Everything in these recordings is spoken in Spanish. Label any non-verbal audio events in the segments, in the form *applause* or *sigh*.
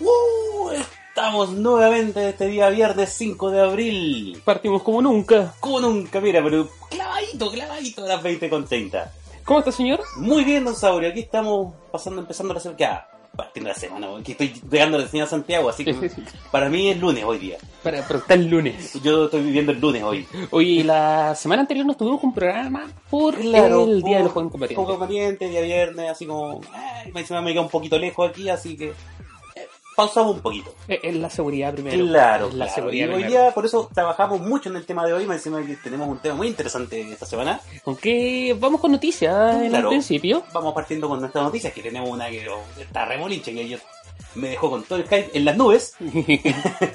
¡Uh! Estamos nuevamente este día viernes 5 de abril. Partimos como nunca. Como nunca, mira, pero clavadito, clavadito a las 20 con 30. ¿Cómo está, señor? Muy bien, don Saurio. Aquí estamos pasando, empezando la semana. Partiendo la semana, que estoy llegando recién a Santiago, así que para mí es lunes hoy día. Para, pero está el lunes. Yo estoy viviendo el lunes hoy. Oye, la semana anterior nos tuvimos un programa por el Día de los Jóvenes Combatientes. Poco combatiente, día viernes, así como. Ay, me queda un poquito lejos aquí, así que. Eh, pausamos un poquito. Eh, Es la seguridad primero. Claro, Es la claro. seguridad Y hoy día, por eso trabajamos mucho en el tema de hoy. Me encima que tenemos un tema muy interesante esta semana. Aunque vamos con noticias en Claro. el principio. Vamos partiendo con nuestras noticias, que tenemos una que está remolinche, que yo me dejó con todo el hype en las nubes. *laughs* *laughs*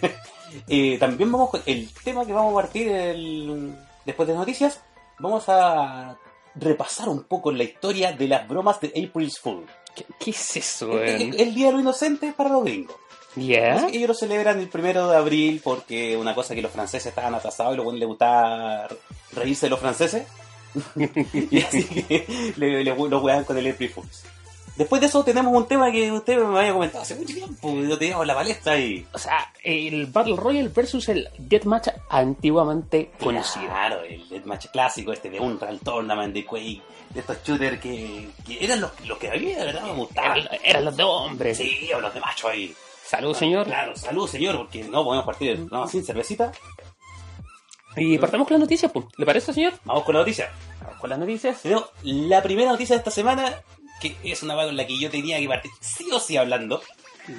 Eh, también vamos con el tema que vamos a partir el- después de las noticias. Vamos a repasar un poco la historia de las bromas de April's Fool. ¿Qué, qué es eso, El, el Día de lo Inocente para los gringos. Que ellos lo celebran el primero de abril porque una cosa que los franceses estaban atrasados y luego les gustaba reírse de los franceses. *laughs* y así que le, le, lo juegan con el April Fools. Después de eso tenemos un tema que usted me había comentado hace mucho tiempo, lo teníamos en la palestra y... O sea, el Battle Royale versus el Deathmatch antiguamente conocido. Claro, el deathmatch clásico este de Unreal Tournament, de Quake, de estos shooters que, que eran los, los que a mí de verdad me gustaban. Eran, eran los de hombres. Sí, o los de macho ahí. Salud, señor. Claro, salud señor, porque no podemos partir no, sin cervecita. Y partamos con las noticias, pues. ¿Le parece, señor? Vamos con la noticia. Vamos con las noticias. Tenemos la primera noticia de esta semana, que es una con la que yo tenía que partir sí o sí hablando,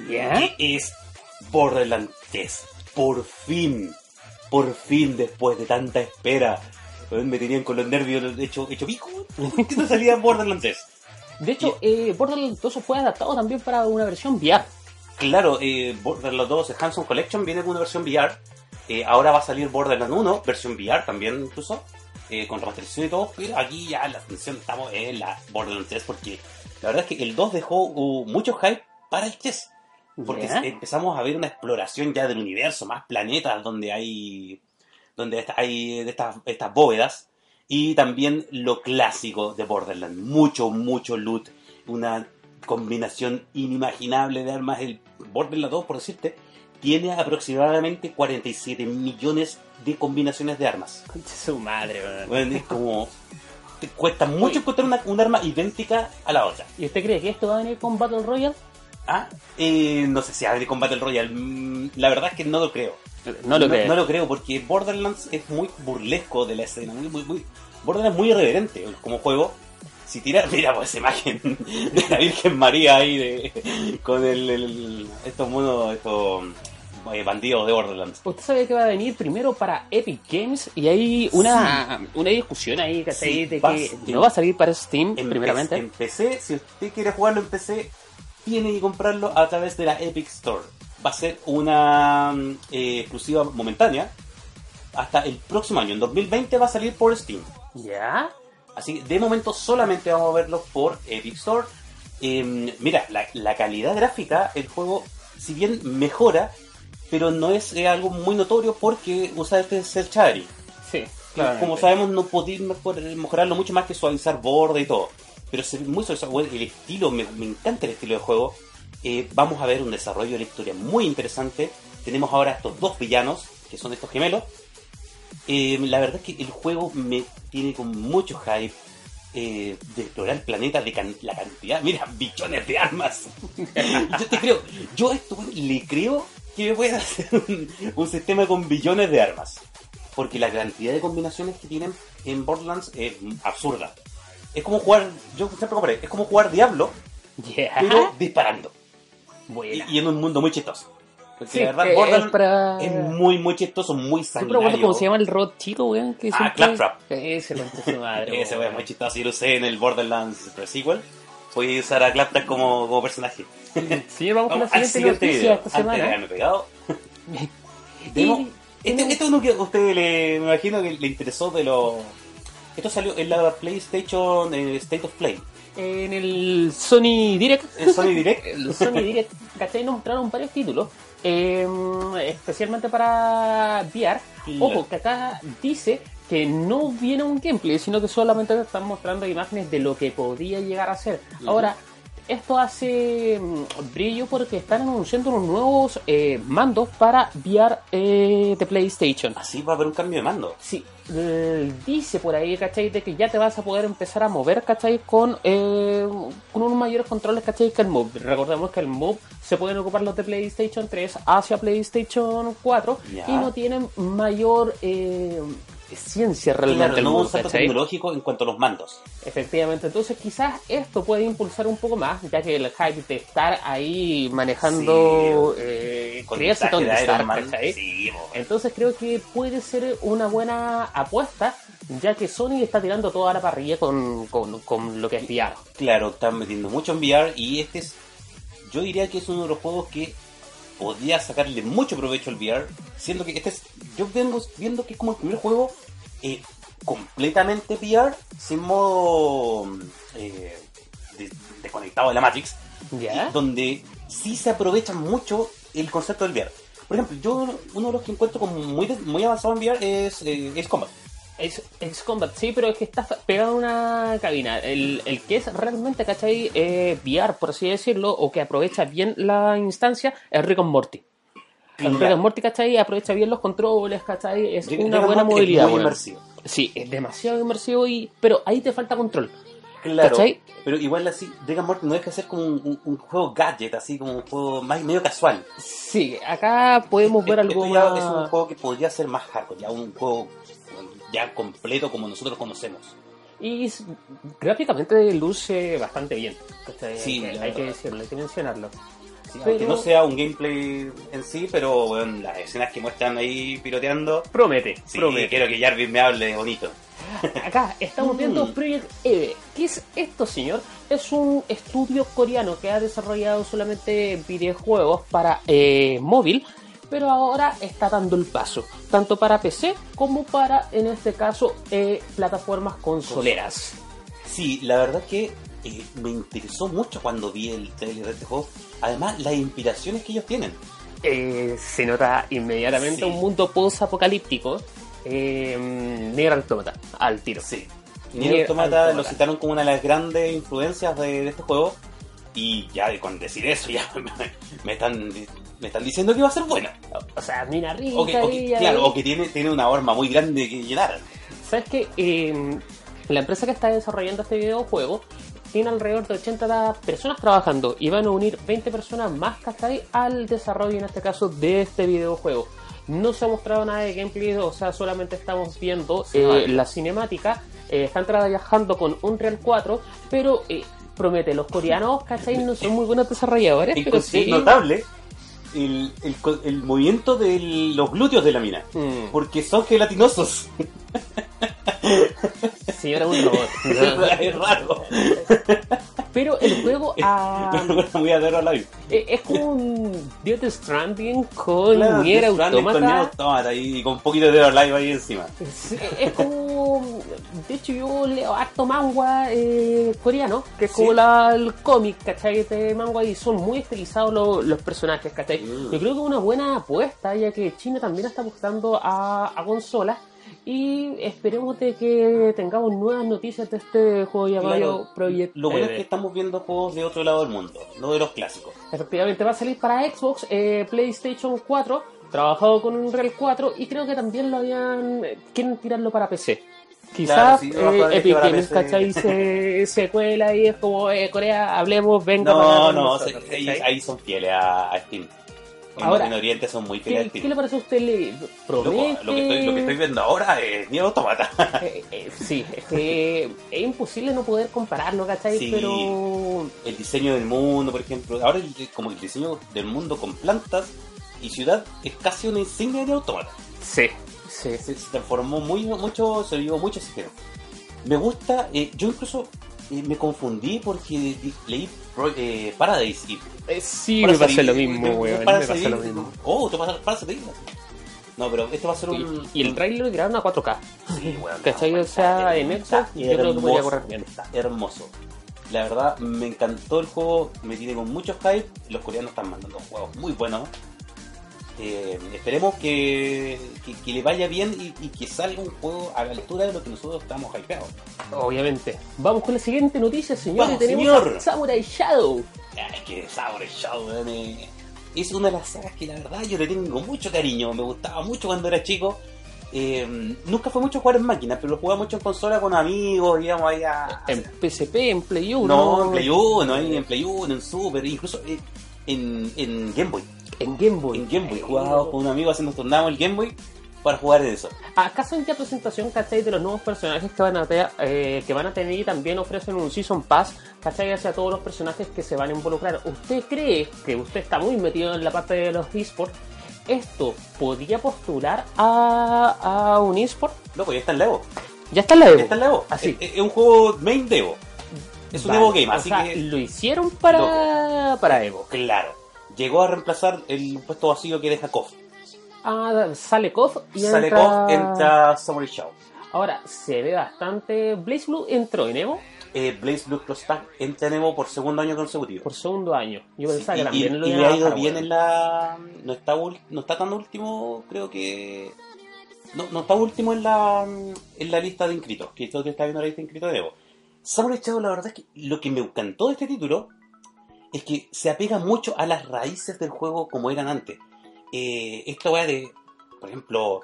¿Ya? que es Borderlands 3. Por fin, por fin, después de tanta espera. Me tenían con los nervios hecho, hecho pico. ¿Por qué no salía Borderlands 3? De hecho, eh, Borderlands 2 fue adaptado también para una versión VR. Claro, eh, Borderlands 2 Handsome Collection viene con una versión VR. Eh, ahora va a salir Borderlands 1, versión VR también incluso, eh, con remasterización y todo. Pero aquí ya la atención estamos en la Borderlands 3 porque la verdad es que el 2 dejó uh, mucho hype para el 3. Porque empezamos a ver una exploración ya del universo, más planetas donde hay donde hay de estas, estas bóvedas. Y también lo clásico de Borderlands. Mucho, mucho loot. Una combinación inimaginable de armas. El Borderlands 2, por decirte, tiene aproximadamente 47 millones de combinaciones de armas. Concha su madre. Bueno, es como... Te cuesta mucho encontrar una, un arma idéntica a la otra. ¿Y usted cree que esto va a venir con Battle Royale? Ah, eh, no sé si abre con Battle Royale. Mm, La verdad es que no lo creo. No lo creo. No lo creo porque Borderlands es muy burlesco de la escena. Muy, muy, muy- Borderlands es muy irreverente como juego. Si tira, *laughs* mira pues esa imagen de la Virgen María ahí de, con el, el- estos monos, estos eh, bandidos de Borderlands. Usted sabe que va a venir primero para Epic Games y hay una, una discusión ahí que Sí, de va- que no va a salir para Steam En, primeramente. En PC, si usted quiere jugarlo en PC, tiene que comprarlo a través de la Epic Store. Va a ser una mm, eh, exclusiva momentánea. Hasta el próximo año, en 2020, va a salir por Steam. ¿Ya? Así que de momento solamente vamos a verlo por Epic Store. Eh, mira, la, la calidad gráfica, el juego, si bien mejora, pero no es eh, algo muy notorio porque usa este cel shading. Sí, Como sabemos, no mejor- mejorarlo mucho más que suavizar borde y todo. Pero se suavizado. Bueno, el estilo, me, me encanta el estilo de juego. Eh, vamos a ver un desarrollo de la historia muy interesante. Tenemos ahora estos dos villanos, que son estos gemelos. Eh, la verdad es que el juego me tiene con mucho hype eh, de explorar el planeta, de la cantidad, mira, billones de armas. *laughs* yo te creo, yo a esto le creo que me pueda hacer un, un sistema con billones de armas. Porque la cantidad de combinaciones que tienen en Borderlands es absurda. Es como jugar, yo siempre compré, es como jugar Diablo, pero disparando. Y, Buena. y en un mundo muy chistoso. Porque Sí, la verdad, Borderlands es para- es muy, muy chistoso, muy sanguinario. cómo se llama el robot chico, weón. Que Ah, Claptrap. Ese lo su madre. *laughs* Ese weón es muy chistoso. Yo lo usé en el Borderlands Pre-Sequel. Voy a usar a Claptrap como, como personaje. *laughs* Señor, vamos con la Vamos siguiente noticia video. esta Antes de semana. haberme pegado. *laughs* Y- Tenemos- este, este es uno que a usted le, me imagino que le interesó de los... Esto salió en la PlayStation eh, State of Play. En el Sony Direct. ¿El Sony Direct? *laughs* el Sony Direct, ¿cachai? Nos mostraron varios títulos. eh, especialmente para VR. Ojo, que acá dice que no viene un gameplay, sino que solamente te están mostrando imágenes de lo que podría llegar a ser. Ahora, esto hace mm, brillo porque están anunciando unos nuevos eh, mandos para VR eh, de PlayStation. Así va a haber un cambio de mando. Sí, eh, dice por ahí, ¿cachai? De que ya te vas a poder empezar a mover, ¿cachai? Con, eh, con unos mayores controles, ¿cachai? Que el Move. Recordemos que el Move se pueden ocupar los de PlayStation 3 hacia PlayStation 4 Ya. y no tienen mayor ciencia realmente Claro, no un salto ¿cachai? tecnológico en cuanto a los mandos. Efectivamente, entonces quizás esto puede impulsar un poco más, ya que el hype de estar ahí manejando Sí. eh, Con crearse el traje Tony de Iron Stark, Man. ¿cachai? Sí, po. Entonces creo que puede ser una buena apuesta, ya que Sony está tirando toda la parrilla con, con, con lo que es VR. Claro, están metiendo mucho en VR y este es, yo diría que es uno de los juegos que podría sacarle mucho provecho al VR, siendo que este es, yo vengo viendo que es como el primer juego eh, completamente VR, sin modo eh, de- desconectado de la Matrix, donde sí se aprovecha mucho el concepto del VR. Por ejemplo, yo uno de los que encuentro como muy, muy avanzado en VR es, eh, es Combat. Es, es Combat, sí, pero es que está pegado a una cabina. El, el que es realmente, ¿cachai? Eh, VR, por así decirlo, o que aprovecha bien la instancia, es Rick and Morty. El Rick and Morty, ¿cachai? Aprovecha bien los controles, ¿cachai? Es Rick- una buena Morty es movilidad. muy inmersivo. Sí, es demasiado inmersivo, y pero ahí te falta control. Claro, ¿Cachai? pero igual así, Rick and Morty no deja de ser como un, un- un juego gadget, así como un juego más medio casual. Sí, acá podemos ver algo es un juego que podría ser más hardcore, ya un juego ya completo como nosotros conocemos. Y gráficamente luce bastante bien. Sí, hay, que, hay decirlo, hay que mencionarlo. Sí, Pero- Aunque no sea un gameplay en sí, pero bueno, las escenas que muestran ahí piloteando, Promete, sí, promete. quiero que Jarvis me hable bonito. Acá estamos viendo Mm. Project Eve. ¿Qué es esto, señor? Es un estudio coreano que ha desarrollado solamente videojuegos para eh, móvil, pero ahora está dando el paso, tanto para PC como para, en este caso, eh, plataformas consoleras. Sí, la verdad que eh, me interesó mucho cuando vi el trailer de este juego. Además, las inspiraciones que ellos tienen. Eh, se nota inmediatamente Sí. un mundo post-apocalíptico. Eh, Nier Automata, al tiro. Sí. Nier Nier Automata Automata. lo citaron como una de las grandes influencias de, de este juego. Y ya con decir eso, *laughs* ya me, me están, me están diciendo que va a ser bueno. O sea, mina rica O que, o que- ahí, claro, o que tiene, tiene una horma muy grande que llenar. ¿Sabes qué? Eh, la empresa que está desarrollando este videojuego tiene alrededor de 80 personas trabajando y van a unir 20 personas más ¿cachai? al desarrollo, en este caso, de este videojuego. No se ha mostrado nada de gameplay, o sea, solamente estamos viendo Sí, eh, vale. la cinemática. Eh, están trabajando con Unreal 4, pero eh, promete, los coreanos, ¿cachai? No son muy buenos desarrolladores, pero sí. notable el, el, el movimiento de los glúteos de la mina. Mm, Porque son gelatinosos. sí, era un robot. es raro. Pero el *laughs* juego ah, vida. Eh, Es como un Death Stranding con Claro, Nier con y con un poquito de Live ahí encima. Es, es como. De hecho, yo leo harto manga eh, coreano, que es como Sí. la, el cómic, ¿cachai? De manga y son muy estilizados los, los personajes, ¿cachai? Mm. Yo creo que es una buena apuesta, ya que China también está apostando a, a consolas. Y esperemos de que tengamos nuevas noticias de este juego llamado Claro, Project Lo bueno es que estamos viendo juegos de otro lado del mundo, no de los clásicos. Efectivamente va a salir para Xbox, eh, PlayStation 4, trabajado con Unreal 4 y creo que también lo habían eh, quieren tirarlo para PC. Quizás Claro, sí, eh, Epic Games. ¿cachai? *laughs* Se, se cuela y es como, eh, Corea, hablemos, venga No, para no, se- ahí, son fieles a, a Steam. Ahora, en Oriente son muy a ¿Qué, le parece a usted? ¿Le Loco, promete? lo, que estoy, lo que estoy viendo ahora es Nier Automata. *laughs* Eh, eh, sí, es que es imposible no poder compararlo, ¿cachai? Sí. Pero el diseño del mundo, por ejemplo. Ahora el- como el diseño del mundo con plantas y ciudad es casi una insignia de automata. Sí, sí. Se, se transformó muy, mucho, se vio mucho ese género. Me gusta, eh, yo incluso eh, me confundí porque leí Pro- eh, Paradise y Eh, sí, me pasa lo Eve, mismo, weón. Me pasa lo Eve, mismo. Oh, te pasa Parasite Eve. No, pero este va a ser un. Y, y el trailer lo tiraron a 4K. Sí, weón, *laughs* ¿Cachai? no, O sea, en Xbox yo creo que podría correr bien. Está hermoso. La verdad, me encantó el juego, me tiene con mucho hype. Los coreanos están mandando juegos muy buenos. Eh, esperemos que, que, que le vaya bien y, y que salga un juego a la altura de lo que nosotros estamos hypeados. Obviamente. Vamos con la siguiente noticia, señores. Vamos, Tenemos señor. a Samurai Shadow. Ay, que Samurai Shadow, eh, es una de las sagas que la verdad yo le tengo mucho cariño. Me gustaba mucho cuando era chico. Eh, nunca fue mucho jugar en máquina, pero lo jugaba mucho en consola con amigos, digamos, ahí a... En PSP, en Play 1. No, en Play 1, ahí en Play 1, en Super, incluso en, en Game Boy. En Game Boy. En Game Boy, jugaba con un amigo haciendo tornado el Game Boy para jugar en eso. ¿Acaso en ya presentación, cachai, de los nuevos personajes que van a, te- eh, que van a tener y también ofrecen un Season Pass, cachai, hacia todos los personajes que se van a involucrar? ¿Usted cree que usted está muy metido en la parte de los esports? ¿Esto podría postular a, a un esport? Loco, ya está en la Evo. Ya está en la Evo. Ya está en la Evo. Así. Es, es un juego main de Evo. Es un Vale, Evo Game, o así sea, que... lo hicieron para, para Evo. Claro. Llegó a reemplazar el puesto vacío que deja KOF. Ah, sale KOF y Sale entra... KOF, entra Samurai Shadow. Ahora, se ve bastante... Blaze Blue entró en Evo Eh, Blaze Blue Tag entra en Evo por segundo año consecutivo. por segundo año. Yo pensaba que también y- lo y le ha ido bien en la. No está, no está tan último, creo que. No, no está último en la, en la lista de inscritos, que todo que está viendo la lista de inscritos de Evo. Samurai Shadow, la verdad es que lo que me encantó de este título es que se apega mucho a las raíces del juego como eran antes. Eh, esta weá de, por ejemplo,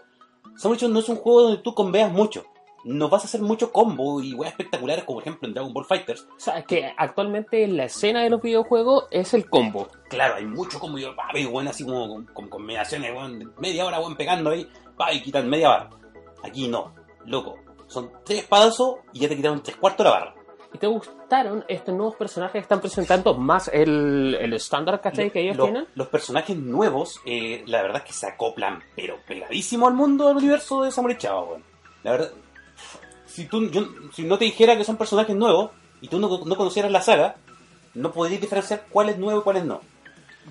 Samurai no es un juego donde tú conveas mucho. No vas a hacer mucho combo y weas espectaculares como por ejemplo en Dragon Ball Fighters, O sea, es que actualmente la escena de los videojuegos es el combo. Claro, hay mucho como yo, pa, y bueno, así como con, con combinaciones, weón, de media hora, weón, pegando ahí, pa, y quitan media barra. Aquí no, loco. Son tres espadazos y ya te quitaron tres cuartos de la barra. ¿Y te gustaron estos nuevos personajes que están presentando más el, el estándar ¿cachai? que ellos Lo- tienen? Los personajes nuevos, eh, la verdad es que se acoplan, pero pegadísimo al mundo del universo de Samurai weón. La verdad, si, tú, yo, si no te dijera que son personajes nuevos y tú no, no conocieras la saga, no podrías diferenciar cuál es nuevo y cuál es no.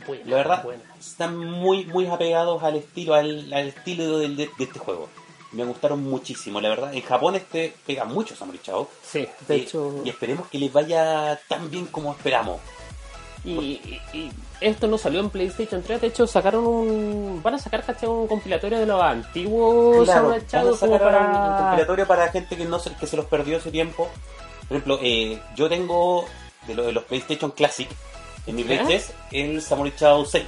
Buena, La verdad, buena. están muy, muy apegados al estilo, al, al estilo del- de, de este juego. Me gustaron muchísimo, la verdad. En Japón este pega mucho Samurai Chao. Sí, de Y- hecho. Y esperemos que les vaya tan bien como esperamos. Y, y- y esto no salió en PlayStation 3, de hecho sacaron un... Van a sacar, ¿cachai? Un compilatorio de los antiguos Claro, Samurai van a Shadow como sacar un para... compilatorio para gente que no se, que se los perdió ese tiempo. Por ejemplo, eh, yo tengo de, lo, de los PlayStation Classic en mi Play ¿Ya? 3 el Samurai Shadow 6.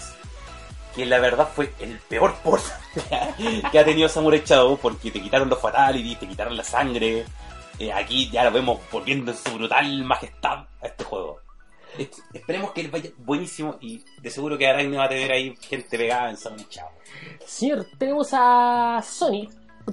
Que la verdad fue el peor port *laughs* que ha tenido Samurai Shadow porque te quitaron los fatalities, te quitaron la sangre. Eh, aquí ya lo vemos volviendo en su brutal majestad a este juego. Es- esperemos que les vaya buenísimo y de seguro que Araigne va a tener ahí gente pegada en Samurai Shadow. Señor, tenemos a Sony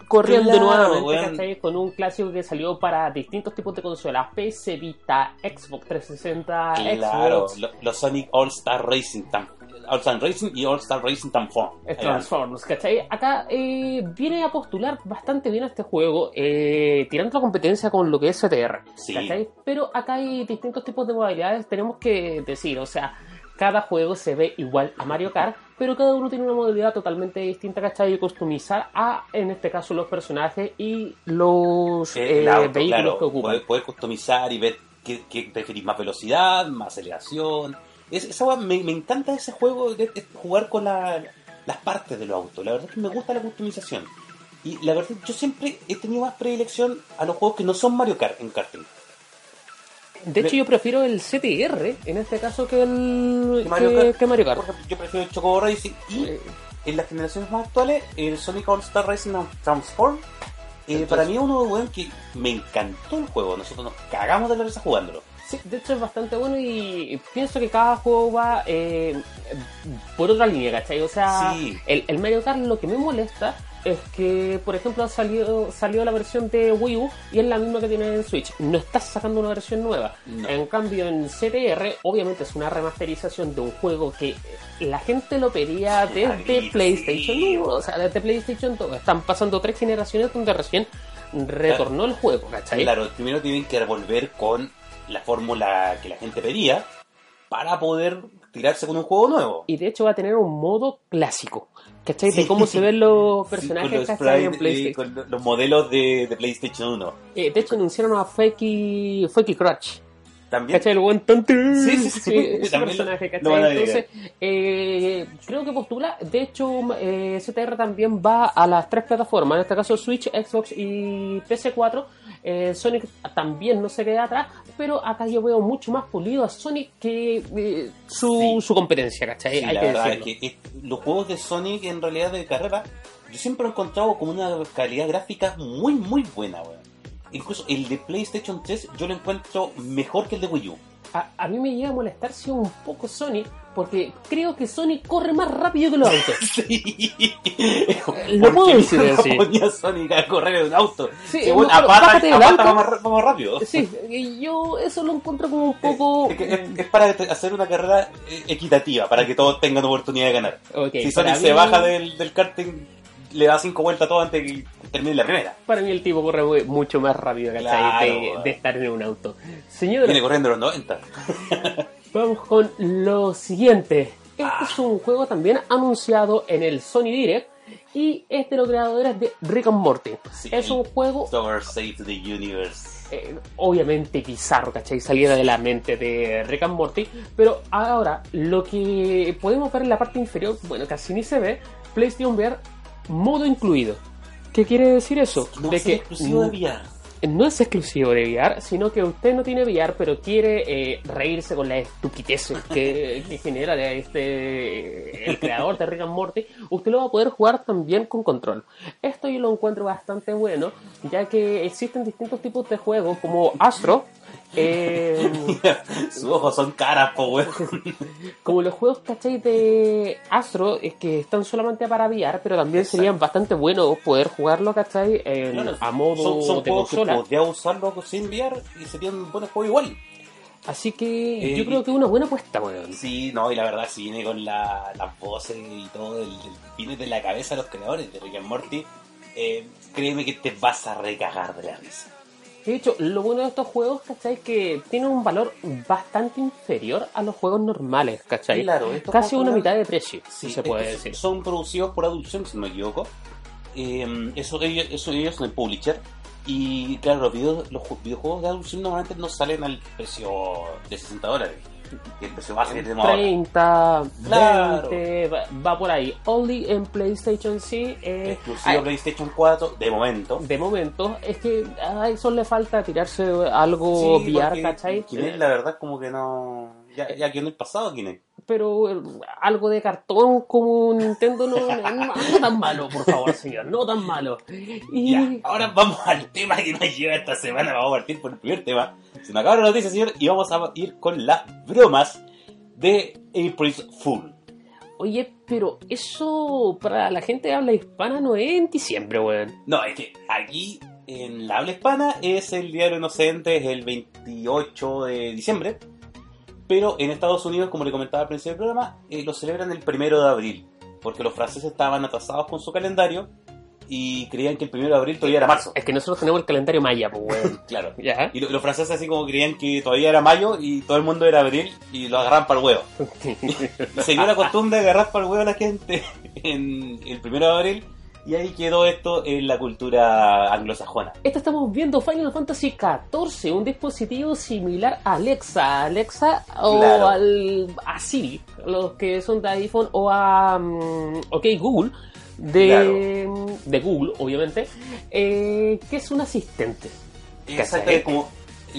corriendo Claro, nuevamente con un clásico que salió para distintos tipos de consolas, PC Vita, Xbox 360, Claro, Xbox, lo- los Sonic All Star Racing Tam- All Star Racing y All Star Racing Transform. Transformers, ¿cachai? Acá eh, viene a postular bastante bien a este juego, eh, tirando la competencia con lo que es CTR, Sí. ¿cachai? Pero acá hay distintos tipos de modalidades, tenemos que decir, o sea, cada juego se ve igual a Mario Kart, pero cada uno tiene una modalidad totalmente distinta, ¿cachai? Y customizar a, en este caso, los personajes y los Eh, eh, auto, vehículos claro, que ocupan. poder customizar y ver qué, qué preferís, más velocidad, más aceleración. Es, esa me, me encanta ese juego de, de jugar con la- las partes de los autos. La verdad es que me gusta la customización. Y la verdad, yo siempre he tenido más predilección a los juegos que no son Mario Kart en karting. De hecho, yo prefiero el CTR, en este caso, que el Que Mario que- Kart. que Mario Kart. Por ejemplo, yo prefiero el Chocobo Racing y Eh, en las generaciones más actuales, el Sonic All Star Racing Transform, eh, Entonces- para mí es uno weón, que me encantó el juego. Nosotros nos cagamos de la risa jugándolo. Sí, de hecho es bastante bueno y pienso que cada juego va eh, por otra línea, ¿cachai? O sea, Sí. el, el Mario Kart lo que me molesta es que, por ejemplo, salió, salió la versión de Wii U y es la misma que tiene en Switch. No estás sacando una versión nueva. No. En cambio, en CTR, obviamente es una remasterización de un juego que la gente lo pedía desde. PlayStation 1, o sea, desde PlayStation 2. Están pasando tres generaciones donde recién retornó el juego, ¿cachai? Claro, primero tienen que volver con la fórmula que la gente pedía para poder tirarse con un juego nuevo. Y de hecho va a tener un modo clásico, ¿cachai? Sí. De cómo se ven los Sí, personajes con los en PlayStation. con los modelos de, de PlayStation 1. Eh, de hecho anunciaron a Fakey, Fakey Crutch. También. ¿Cachai? El buen tonto. Sí, sí, sí. ese lo- personaje. Entonces, eh, creo que postula. De hecho, eh, CTR también va a las tres plataformas, en este caso Switch, Xbox y PS4. Eh, Sonic también no se queda atrás, pero acá yo veo mucho más pulido a Sonic que eh, su, Sí. su competencia, ¿cachai? Sí, Hay la que verdad decirlo. es que es- los juegos de Sonic en realidad de carrera, yo siempre he encontrado como una calidad gráfica muy, muy buena, weón. Incluso el de PlayStation 3 yo lo encuentro mejor que el de Wii U. A, a mí me llega a molestar si un poco Sonic, porque creo que Sonic corre más rápido que los *laughs* autos. Sí. Lo puedo decir no así. ponía Sonic a correr en un auto. Sí, Según mejor a pata, bájate del a pata auto. va más, ra- va más rápido. Sí, yo eso lo encuentro como un poco... Es, es- es para hacer una carrera eh, equitativa, para que todos tengan oportunidad de ganar. Ok, si Sonic se baja del, del karting, le da cinco vueltas a todo antes de que termine la primera. Para mí el tipo corre muy- mucho más rápido, ¿cachai? Claro, de, estar en un auto. Señora, Viene corriendo los 90. *laughs* vamos con lo siguiente. Este Ah. es un juego también anunciado en el Sony Direct y es de los creadores de Rick and Morty. Sí, es un juego Save the Universe. eh, obviamente bizarro, ¿cachai? Salida de la mente de Rick and Morty. Pero ahora, lo que podemos ver en la parte inferior, bueno, casi ni se ve, PlayStation VR modo incluido. ¿Qué quiere decir eso? No de es exclusivo de VR. no es exclusivo de VR, sino que usted no tiene VR, pero quiere eh, reírse con la estupidez que, *laughs* que genera este el creador de Rick and Morty, usted lo va a poder jugar también con control. Esto yo lo encuentro bastante bueno, ya que existen distintos tipos de juegos como Astro, eh, *laughs* Sus ojos son caras, po, weón. *laughs* como los juegos, ¿cachai? De Astro, es que están solamente para VR, pero también Exacto. serían bastante buenos poder jugarlo, ¿cachai? En- Claro, a modo son, son de juegos que consola. podría usarlo sin VR y serían buenos juegos igual. Así que Eh, yo creo que es una buena apuesta, weón. Sí, no, y la verdad, si viene con la- las voces y todo, el, el- viene de la cabeza de los creadores de Rick and Morty, eh, créeme que te vas a recagar de la risa. De hecho, lo bueno de estos juegos, ¿cachai? Que tienen un valor bastante inferior a los juegos normales, ¿cachai? Claro, estos Casi una mitad de precio, Sí, si se puede decir. Son producidos por Adulción, si no me equivoco. Eh, eso, ellos, eso ellos son el publisher. Y claro, los, videos- los ju- videojuegos de Adulción normalmente no salen al precio de 60 dólares. Y el precio base que tenemos ahora. 30, Claro. 20, va, va por ahí. Only en PlayStation sí. eh, Exclusivo ay, PlayStation 4, de momento. de momento, es que a eso le falta tirarse algo Sí, VR, ¿cachai? La verdad, como que no. Ya, ya quedó en el pasado, Kinect. Pero eh, algo de cartón como Nintendo no, no, no tan malo, por favor, señor, no tan malo. Y Ya, ahora vamos al tema que nos lleva esta semana. Vamos a partir por el primer tema. Se me acaba la noticia, señor, y vamos a ir con las bromas de April Fool. Oye, pero eso para la gente de habla hispana no es en diciembre, weón. No, es que aquí en la habla hispana es el Día de los Inocentes, el 28 de diciembre. Pero en Estados Unidos, como le comentaba al principio del programa, eh, lo celebran el primero de abril. Porque los franceses estaban atrasados con su calendario y creían que el primero de abril todavía era marzo. Es que nosotros tenemos el calendario maya, pues, weón. *laughs* Claro. ¿Ya? Y lo- los franceses así como creían que todavía era mayo y todo el mundo era abril y lo agarran para el huevo. *laughs* *laughs* Y se dio la costumbre de agarrar para el huevo a la gente en el primero de abril y ahí quedó esto en la cultura anglosajona. Esto estamos viendo Final Fantasy XIV, un dispositivo similar a Alexa, Alexa o Claro. al, a Siri, los que son de iPhone o a OK Google, de, de Google, obviamente, eh, que es un asistente. Es como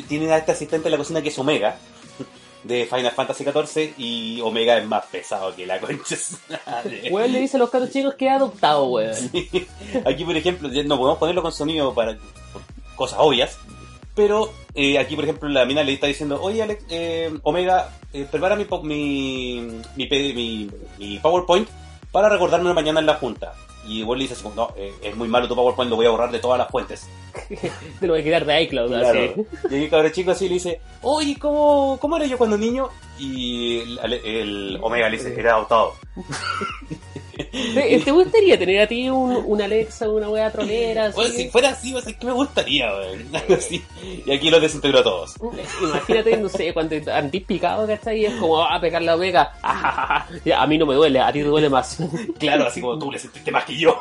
tiene a este asistente en la cocina que es Omega de Final Fantasy XIV y Omega es más pesado que la concha. *laughs* Weón le dice a los caros chicos que ha adoptado, weón. Aquí, por ejemplo, no podemos ponerlo con sonido para cosas obvias. Pero eh, aquí, por ejemplo, la mina le está diciendo, oye, Alex, eh, Omega, eh, prepara mi, mi, mi- mi PowerPoint para recordarme mañana en la junta. Y vos le dices, como, no, eh, es muy malo tu PowerPoint, lo voy a borrar de todas las fuentes. *laughs* Te lo voy a quitar de iCloud. Claro. así. *laughs* Y el cabrón chico así le dice, oye, ¿cómo, ¿cómo era yo cuando niño? Y el, el Omega le dice, era adoptado. *laughs* ¿Te, *laughs* gustaría tener a ti un, un Alexa, una wea trolera? así? Bueno, si fuera así, pues, ¿qué me gustaría, weón? *laughs* Y aquí los desintegró a todos. Imagínate, no sé, cuando andís picado, ¿cachai? Es como, ah, pegar la omega. *laughs* Ah, a mí no me duele, a ti te duele más. Claro, así como tú le sentiste más que yo.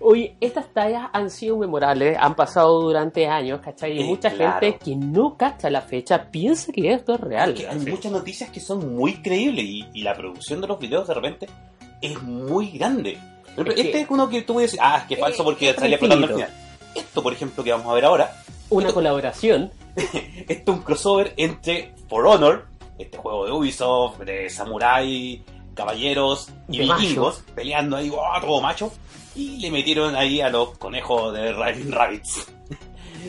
Oye, estas tallas han sido memorables, han pasado durante años, ¿cachai? Y Eh, mucha claro. gente que no cacha la fecha piensa que esto es real. Que hay muchas noticias que son muy creíbles y, y la producción de los videos de repente es muy grande. Que- este es uno que tú puedes decir, ah, es que es falso Eh, porque es salía flotando al final. Esto, por ejemplo, que vamos a ver ahora, Una colaboración. *laughs* esto es un crossover entre For Honor, este juego de Ubisoft, de samurai, caballeros y De vikingos, peleando ahí, ¡guau! todo macho, y le metieron ahí a los conejos de Rabbits.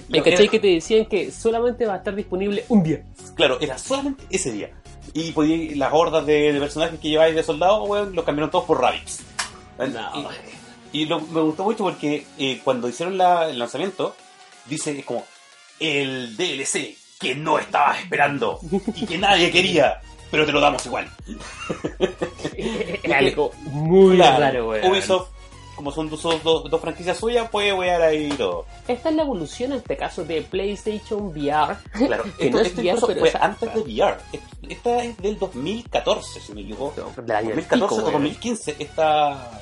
¿Me cachai que te decían que solamente va a estar disponible un día? Claro, era solamente ese día. Y podía- las hordas de, de personajes que lleváis de soldados, weón, los cambiaron todos por rabbits. No. Y, y lo- me gustó mucho porque eh, cuando hicieron la- el lanzamiento, dice como el DLC que no estabas esperando y que nadie quería, pero te lo damos igual. Es *laughs* algo muy Claro, raro, weón. Ubisoft, como son dos, dos, dos franquicias suyas, puede wear ahí todo. Esta es la evolución en este caso de PlayStation VR. Claro, *laughs* Que esto, no es esto VR, incluso pero fue es antes de VR. Esta es del 2014, si me equivoco. Del año 2014 pico, o weón. 2015 esta,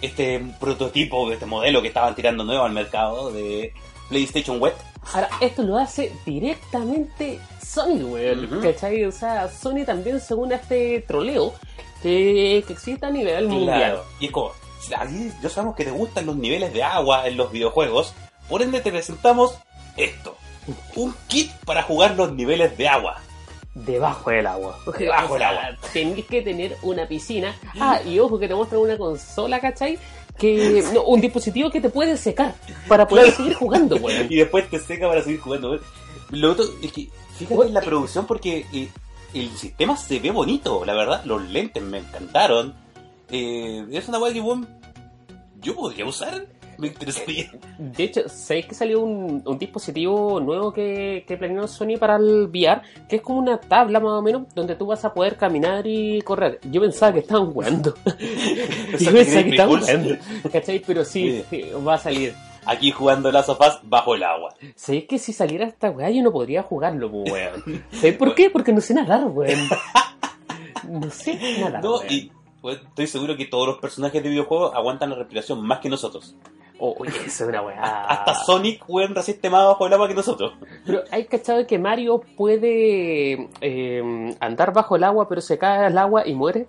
este prototipo, este modelo que estaban tirando nuevo al mercado de PlayStation Web. Ahora, esto lo hace directamente Sony, weón. Ujú. ¿Cachai? O sea, Sony también se une a este troleo que, que existe a nivel mundial. Y es como, ahí ya sabemos que te gustan los niveles de agua en los videojuegos, por ende te presentamos esto. Un kit para jugar los niveles de agua. Debajo del agua. *laughs* Debajo O sea, del agua. Tenés que tener una piscina. Ah, y ojo que te muestran una consola, ¿cachai? Que, no, un dispositivo que te puede secar para poder Claro. seguir jugando, *laughs* weón. Y después te seca para seguir jugando. Lo otro es que, fíjate en la producción porque eh, el sistema se ve bonito, la verdad. Los lentes me encantaron. Eh, es una weá que bueno, yo podría usar. Me interesaría. De hecho, ¿sabéis que salió un, un dispositivo nuevo que, que planeó Sony para el VR? Que es como una tabla más o menos donde tú vas a poder caminar y correr. Yo pensaba que estaban jugando. *laughs* Yo pensaba que estaban jugando. ¿Cachai? Pero sí, sí, va a salir. Aquí jugando Last of Us bajo el agua. ¿Sabéis que si saliera esta weá yo no podría jugarlo, weón? *laughs* ¿Sabéis por qué? Porque no sé nadar, weón. *laughs* No sé nadar, No, weón. y pues, estoy seguro que todos los personajes de videojuegos aguantan la respiración más que nosotros. Oh, oye, eso es una weá. Hasta Sonic, weón, resiste más bajo el agua que nosotros. Pero hay cachado que Mario puede eh, andar bajo el agua, pero se cae al agua y muere.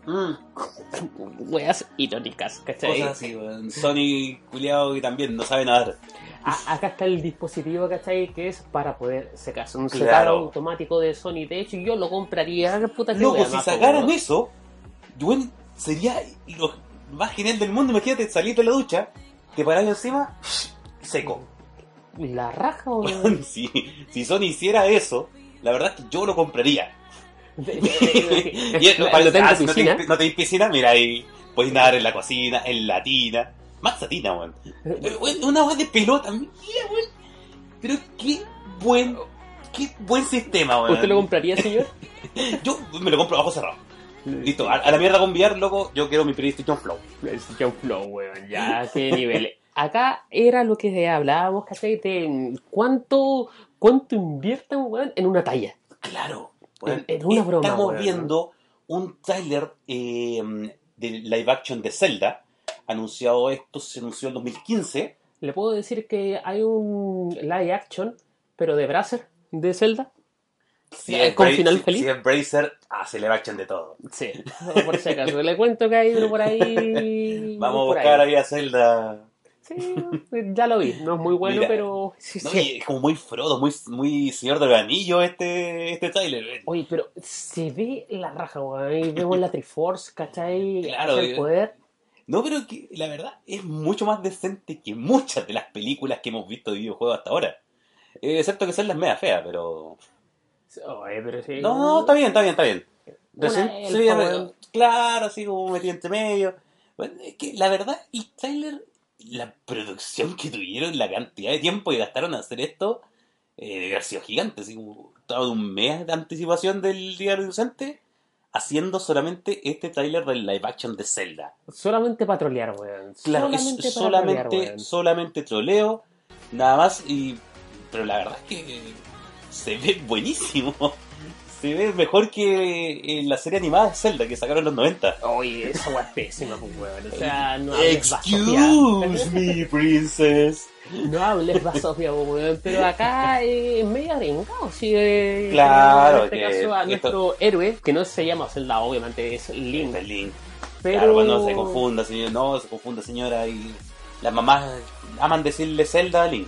Weas irónicas, ¿cachai? Cosas así, weón. Sonic, culiado, que también no sabe nadar. A- acá está el dispositivo, ¿cachai? Que es para poder secarse. Un Claro. secado automático de Sony. De hecho, yo lo compraría. ¿Qué puta que Loco, si sacaran eso, weón, sería lo más genial del mundo. Imagínate salir de la ducha, te parás encima, seco. La raja, weón. *laughs* Si, si Sony hiciera eso, la verdad es que yo lo compraría. *laughs* *laughs* Y es- Lo para- tengo ah, no, te, no piscina, mira ahí, puedes nadar en la cocina, en la tina. Más a tina, weón. Una weón de pelota, mira, weón. Pero qué buen, qué buen sistema, weón. ¿Usted lo compraría, señor? Yo me lo compro a ojos cerrados. Listo, a, a la mierda con VR, loco, yo quiero mi PlayStation Flow. PlayStation Flow, weón, ya, qué nivel. Acá era lo que hablábamos, ¿cachai? De mm, cuánto, cuánto invierten, weón, en una talla. Claro. En- en una broma, Estamos weón. viendo un tráiler eh, de live action de Zelda. Anunciado esto, se anunció en 2015. Le puedo decir que hay un live action, pero de Bracer, de Zelda. Si es con Bra- final si- feliz. Si es Bracer, hace live action de todo. Sí, por si acaso. Le cuento que hay uno por ahí. *laughs* Vamos a buscar ahí. ahí a Zelda. Sí, ya lo vi. No es muy bueno, Mira, pero. Sí, No, sí. y es como muy Frodo, muy, muy Señor del Anillo este, este tráiler. Oye, pero se ve la raja. Ahí vemos la Triforce, ¿cachai? Claro, el eh. poder. No, pero que la verdad es mucho más decente que muchas de las películas que hemos visto de videojuegos hasta ahora. Eh, excepto que son las media feas, pero... Oye, pero sí. No, no, está bien, está bien, está bien. Recién- sí, claro, así como metido entre medio. Bueno, es que la verdad, el trailer, la producción que tuvieron, la cantidad de tiempo que gastaron en hacer esto, eh, debe haber sido gigante. Así como todo un mes de anticipación del Día del Inocente, haciendo solamente este trailer del live action de Zelda. Solamente para trolear, weón. Claro, solamente es solamente, trolear, weón. solamente troleo, nada más, y pero la verdad es que se ve buenísimo. Se ve mejor que en la serie animada de Zelda que sacaron en los 90. Oye, esa weá es pésima, pues, weón. O sea, no hables Excuse me, princess. No hables basofia, pues, weón. Pero acá eh, es medio arengado, sí. eh, Claro, En este que caso, a esto- nuestro héroe, que no se llama Zelda, obviamente, es link. Pero... Claro, bueno, no se confunda, señor. No, se confunda, señora. Y las mamás aman decirle Zelda a Link.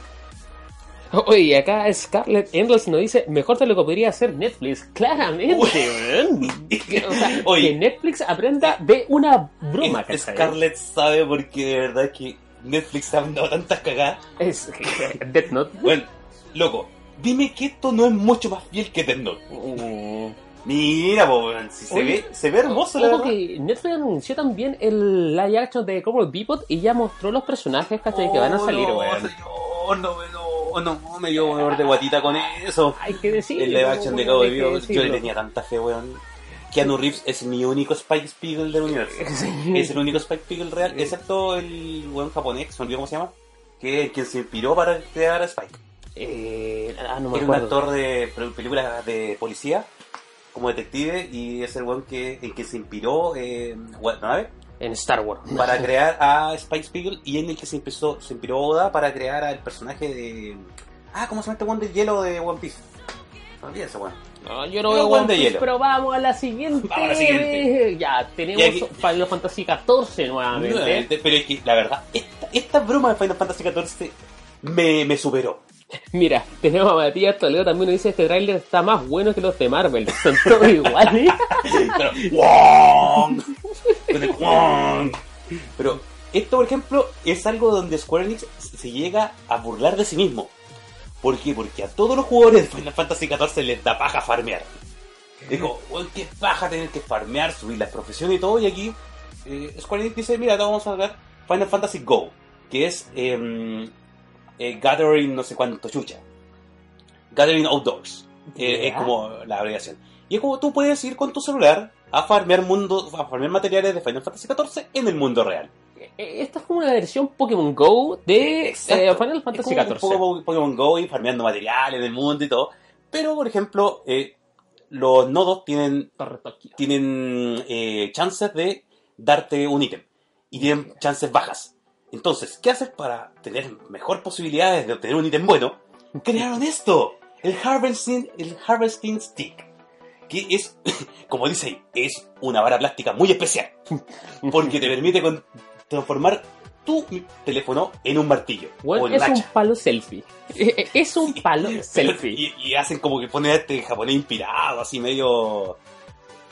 Oye, acá Scarlett Endless nos dice, mejor te lo podría hacer Netflix. Claramente, weón. Que- *laughs* O sea, Oye. que Netflix aprenda de una broma, Es- ¿cachai? Scarlett sabe porque de verdad que Netflix ha mandado tantas cagadas. Es Death Note. Bueno, loco, dime que esto no es mucho más fiel que Death Note. Mm. Mira, si se, Oye, ve, se ve hermoso, la verdad. que Netflix anunció también el live action de Cowboy Bebop y ya mostró los personajes ¿cachai? que van a Oh, salir, no, weón. señor, no, no, no, me dio dolor de guatita con eso. Hay que decir. El live action de Cowboy Bebop, yo le tenía tanta fe, weón. Keanu Reeves es mi único Spike Spiegel del universo. *laughs* Es el único Spike Spiegel real, excepto el weón japonés, me olvidó cómo se llama, que es quien se inspiró para crear a Spike. Eh, ah, no me Era un actor de películas de policía, como detective, y es el weón que, en que se inspiró eh, Watanabe En Star Wars. *laughs* para crear a Spike Spiegel y en el que se, empezó, se inspiró Oda para crear al personaje de... Ah, ¿cómo se llama este del hielo de One Piece? No olvides ese weón. No, yo no Pero veo One One de Piece, hielo. pero vamos a la siguiente. Vamos a la siguiente. Ya, tenemos aquí- Final Fantasy XIV nuevamente. Nuevamente, Pero es que, la verdad, esta, esta broma de Final Fantasy XIV me, me superó. *laughs* Mira, tenemos a Matías Toledo también nos dice este tráiler está más bueno que los de Marvel. *laughs* Son todos iguales. Pero, Pero esto, por ejemplo, es algo donde Square Enix se llega a burlar de sí mismo. ¿Por qué? Porque a todos los jugadores de Final Fantasy XIV les da paja farmear. Dijo, "Weón, qué paja tener que farmear, subir la profesión y todo. Y aquí eh, Square Enix dice, mira, vamos a sacar Final Fantasy Go, que es em, eh, Gathering no sé cuánto chucha. Gathering Outdoors. Eh. Es como la abreviación. Y es como tú puedes ir con tu celular a farmear mundo, a farmear materiales de Final Fantasy XIV en el mundo real. Eh, Esta es como una versión Pokémon Go de eh, Final Fantasy Es como un XIV. Pokémon Go y farmeando materiales del mundo y todo. Pero, por ejemplo, eh, los nodos tienen, tienen eh, chances de darte un ítem. Y tienen chances bajas. Entonces, ¿qué haces para tener mejor posibilidades de obtener un ítem bueno? *laughs* Crearon esto. El Harvesting, el Harvesting Stick. Que es, *coughs* como dice ahí, es una vara plástica muy especial. *laughs* Porque te permite con- transformar tu teléfono en un martillo. o Bueno, en es un palo selfie. *laughs* Es un palo *laughs* selfie. Y, y hacen como que ponen a este japonés inspirado, así medio.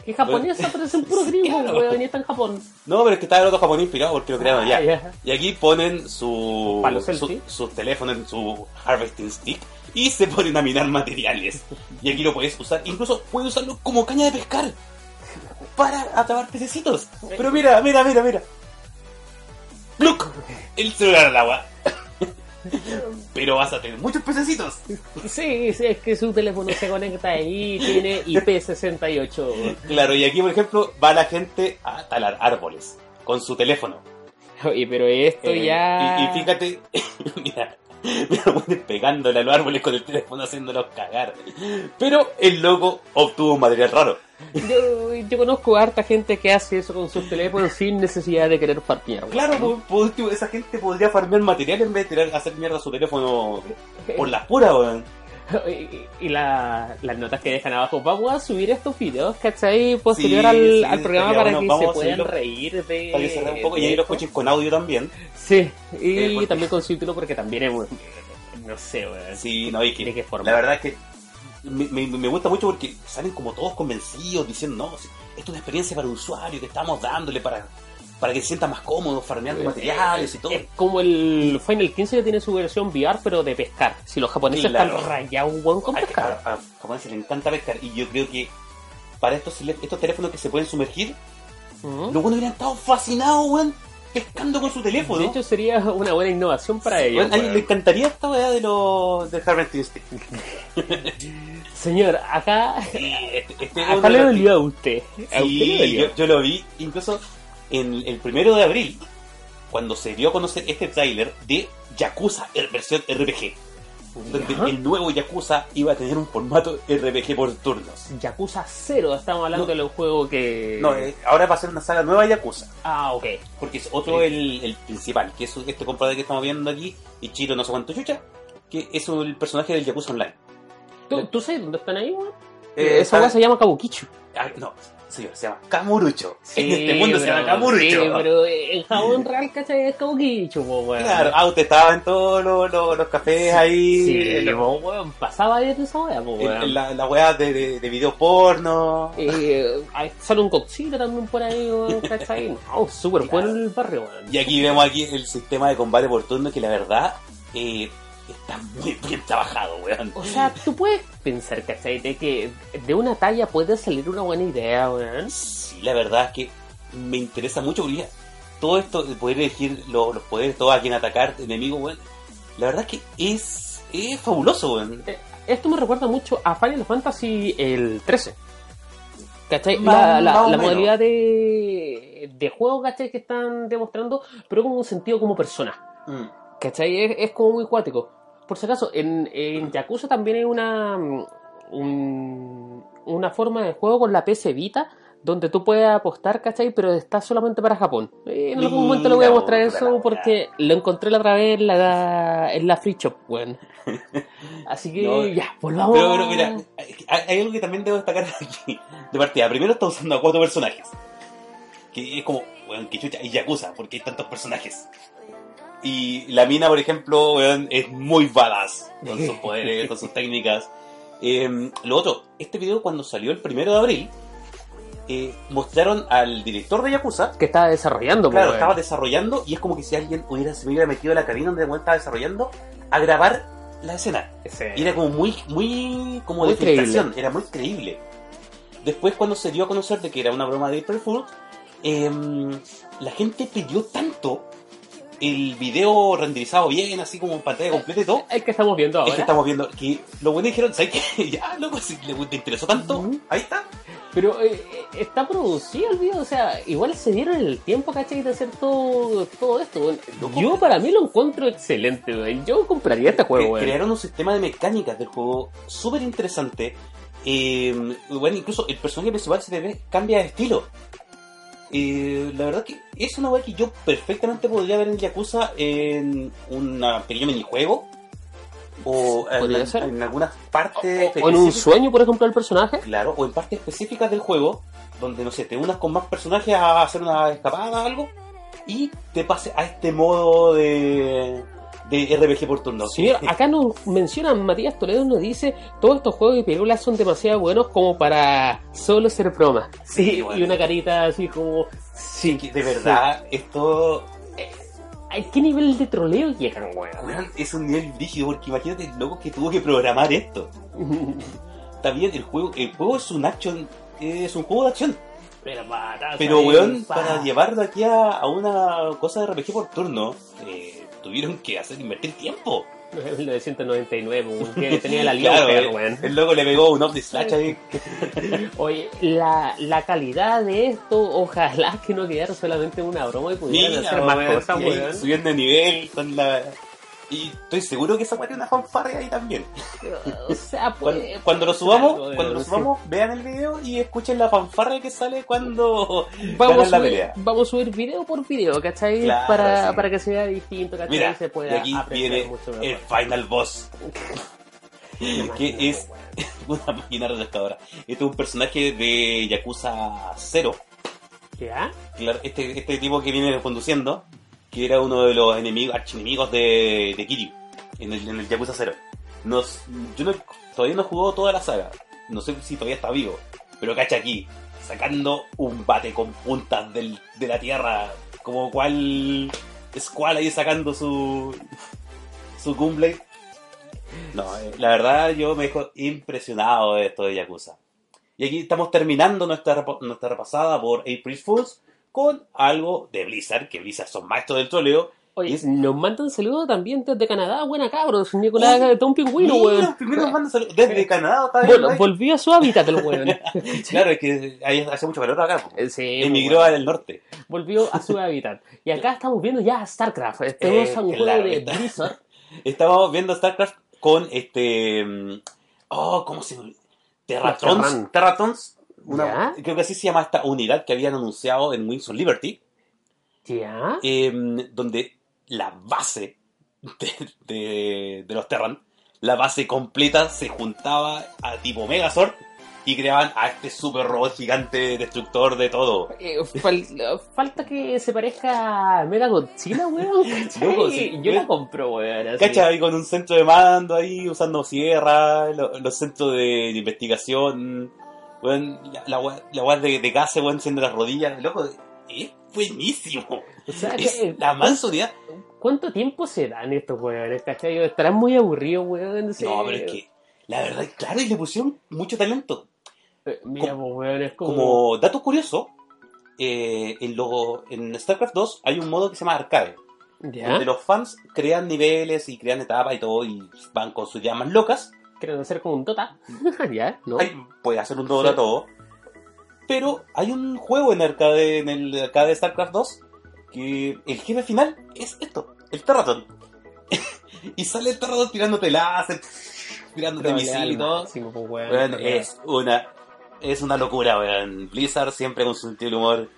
Que japonés aparecen puro *laughs* Sí, gringo, claro. weón, y está en Japón. No, pero es que está el otro japonés inspirado porque lo crearon Ah, allá. ya. Y aquí ponen su, Palo su, teléfono en su harvesting stick y se ponen a minar materiales. Y aquí lo puedes usar, incluso puedes usarlo como caña de pescar para atrapar pececitos. Pero mira, mira, mira, mira. ¡Pluk! El celular al agua. Pero vas a tener muchos pececitos. Sí, sí, es que su teléfono se conecta ahí, tiene IP68. Claro, y aquí, por ejemplo, va la gente a talar árboles con su teléfono. Oye, pero esto Eh, ya... Y, y fíjate, *laughs* mira, *laughs* bueno, pegándole a los árboles con el teléfono, haciéndolos cagar. Pero el loco obtuvo un material raro. Yo, yo conozco a harta gente que hace eso con sus teléfonos sin necesidad de querer farmear. Claro, por, por último, esa gente podría farmear material en vez de tirar, hacer mierda su teléfono por las puras, weón. *laughs* Y, y la- las notas que dejan abajo. Vamos a subir estos videos, ¿cachai? Posterior Sí, al, sí, al programa para bueno. que se puedan reír de. Para que se un poco de y ahí lo escuchen con audio también. Sí, y Eh, porque- también con subtítulos porque también es. No sé, weón. Sí, no, que, ¿De qué forma? la verdad es que me, me- me gusta mucho porque salen como todos convencidos diciendo, no, esto es una experiencia para el usuario que estamos dándole para, para que se sienta más cómodo farmeando materiales y todo. Es como el Final 15 que tiene su versión VR, pero de pescar. Si los japoneses Claro. están rayados, weón, con Ay, pescar. a, a japoneses le encanta pescar y yo creo que para estos, estos teléfonos que se pueden sumergir. Los buenos hubieran estado fascinados, weón, pescando con su teléfono. De hecho, sería una buena innovación para ellos. A mí weón. le encantaría esta weá de los de Instinct. *laughs* Señor, acá, Este, este es acá le dolió a usted. A usted Sí, le dolió. yo, yo lo vi incluso en el primero de abril, cuando se dio a conocer este tráiler de Yakuza versión RPG. Donde el nuevo Yakuza iba a tener un formato RPG por turnos. Yakuza 0, estamos hablando No. de un juego que... No, eh, ahora va a ser una saga nueva Yakuza. Ah, ok. Porque es otro el, el principal, que es este compadre que estamos viendo aquí, Ichiro no sé cuánto chucha, que es el personaje del Yakuza Online. ¿Tú, tú sabes dónde están ahí, weón? Eh, Esa está- se llama Kabukicho. Ah, no, señor, se llama Kamurucho. en este mundo se llama Kamurucho. Sí, pero en jabón real, ¿cachai? Es Kabukicho, po, weón. Claro, ah, usted estaba en todos los, los- los cafés ahí. Sí, po, weón. Pasaba ahí esa weá, po, weón. en la, la weá de, de, de video porno. Eh, sale un Godzilla también por ahí, weón, ¿cachai? No, *laughs* súper bueno el barrio, weón. Y aquí vemos aquí el sistema de combate por turno que la verdad eh, está muy bien trabajado, weón. O sea, tú puedes pensar, ¿cachai? De que de una talla puede salir una buena idea, weón. Sí, la verdad es que me interesa mucho porque todo esto de poder elegir los, los poderes, todo a quien atacar, enemigo, weón. La verdad es que es, es fabuloso, weón. Eh, Esto me recuerda mucho a Final Fantasy el 13. ¿Cachai? Más- La, la- más modalidad de, de juego, ¿cachai? Que están demostrando, pero como un sentido como persona. Mm. ¿Cachai? Es, es como muy cuático. Por si acaso, en, en Yakuza también hay una, un- una forma de juego con la PS Vita donde tú puedes apostar, ¿cachai? Pero está solamente para Japón. En algún momento le voy a mostrar eso porque lo encontré la otra vez en la, en la Free Shop, weón. *laughs* Así que No, ya, volvamos. Pero, pero mira, hay, algo que también debo destacar *laughs* aquí. De partida, primero está usando a cuatro personajes. Que es como, weón, que chucha, y Yakuza, porque hay tantos personajes. Y la mina, por ejemplo, es muy badass con sus *laughs* poderes, con sus técnicas. Eh, lo otro, este video cuando salió el primero de abril, eh, mostraron al director de Yakuza. que estaba desarrollando, Claro, weón. estaba desarrollando y es como que si alguien hubiera, se me hubiera metido a la cabina donde estaba desarrollando a grabar la escena. Y era como muy, muy, como Muy de filtración, era muy creíble. Después cuando se dio a conocer de que era una broma de April Fool, em, la gente pidió tanto el video renderizado bien, así como en pantalla completa y todo. El que estamos viendo ahora. Es que estamos viendo que lo bueno dijeron, ¿sabes qué? *laughs* Ya, loco, si le te interesó tanto, Ujú. ahí está. Pero eh, eh, está producido el video, o sea, igual se dieron el tiempo, ¿cachai? De hacer todo, todo esto. Loco. Yo para mí lo encuentro excelente, weón. Yo compraría este juego, weón. crearon un sistema de mecánicas del juego súper interesante. Eh, bueno, incluso el personaje principal se te ve, cambia de estilo. Eh, la verdad que es una weá que yo perfectamente podría ver en Yakuza en un pequeño minijuego. O Podría en, ser. en algunas partes O en un sueño, por ejemplo, del personaje. Claro, o en partes específicas del juego, donde no sé, te unas con más personajes a hacer una escapada o algo, y te pase a este modo de, de RPG por turno. Señor, *laughs* acá nos menciona Matías Toledo, nos dice, todos estos juegos y películas son demasiado buenos como para solo ser broma. Sí, bueno. y una carita así como... Sí, de verdad, esto ¿A qué nivel de troleo llegan, weón? weón, es un nivel rígido, porque imagínate el loco que tuvo que programar esto. *laughs* Bien, el juego, el juego es un action, es un juego de acción. Pero, para, Pero weón, pa. para llevarlo aquí a, a una cosa de RPG por turno, eh, tuvieron que hacer invertir tiempo. *laughs* 1999, weón, que tenía *laughs* la Claro, Lioper, eh, weón. el loco le pegó un up de slash ahí. *laughs* Oye, la, la calidad de esto, ojalá que no quedara solamente una broma y pudieran Mira, hacer más cosas, weón. Subiendo de nivel con la. Y estoy seguro que esa tiene una fanfarria ahí también. *laughs* O sea, Cuando, puede- cuando lo subamos, cuando lo sí. subamos, vean el video y escuchen la fanfarria que sale cuando Vamos a, la subir, pelea. vamos a subir video por video, ¿cachai? Claro, para, sí. para que se vea distinto, ¿cachai? Mira, y se y pueda aquí viene mucho el final boss. *laughs* Que es *laughs* una máquina retratadora. Este es un personaje de Yakuza 0. ¿Ya? Claro, este, este tipo que viene conduciendo, que era uno de los enemigos, archienemigos de, de Kiryu en el, en el Yakuza 0. Nos, yo no- todavía no jugado toda la saga, no sé si todavía está vivo, pero cacha aquí, sacando un bate con puntas del- de la tierra, como cual Squall ahí sacando su, su Gunblade. No, eh, la verdad yo me dejo impresionado de esto de Yakuza. Y aquí estamos terminando nuestra, nuestra repasada por April Fools con algo de Blizzard, que Blizzard son maestros del troleo. Oye, Y es- nos mandan saludos también desde Canadá. Buena cabros, Nicolás Oye, de un pingüino, weón. mandan saludos desde Canadá. Bueno, ¿no? volvió a su hábitat el weón. *laughs* Claro, es que ahí hace mucho calor acá. Eh, Sí, Emigró al norte. volvió a su hábitat. Y acá estamos viendo ya StarCraft. Este es un claro, de está. Blizzard. *laughs* Estábamos viendo StarCraft con este. mm, Oh, ¿cómo se llama? Terratons. Terratons. Una- creo que así se llama esta unidad que habían anunciado en Wings of Liberty. ¿Ya? eh, donde la base de, de- de los Terran, la base completa se juntaba a tipo Megazord y creaban a este super robot gigante destructor de todo. Eh, fal- falta que se parezca a Mega Godzilla, weón. *laughs* ¿cachai? Loco, sí, Yo la weón. compro, weón. así. ¿Cacha? Ahí con un centro de mando ahí, usando sierra, lo- los centros de investigación, weón, la, wea- la weá de, de gas, weón, siendo las rodillas, loco, es buenísimo. O sea, Es que- la mansa unidad. ¿Cuánto tiempo se dan estos weones, cachai? Estarán muy aburridos, weón. No, pero es que, la verdad, claro, y le pusieron mucho talento. Eh, Mira, pues, weón, es como... Como dato curioso, eh, en, lo- en StarCraft 2 hay un modo que se llama Arcade, ¿Ya? donde los fans crean niveles y crean etapas y todo, y van con sus llamas locas. Quieren hacer como un Dota. *laughs* ¿Ya? ¿No? Puede hacer un doble Sí. a todo. Pero hay un juego en arcade, en el arcade de StarCraft 2 que el jefe final es esto, el Terraton. *laughs* y sale el Terraton tirándote láser, tirándote misil y al todo. máximo, pues, weón. Es una es una locura, weón. Blizzard siempre con su sentido del humor.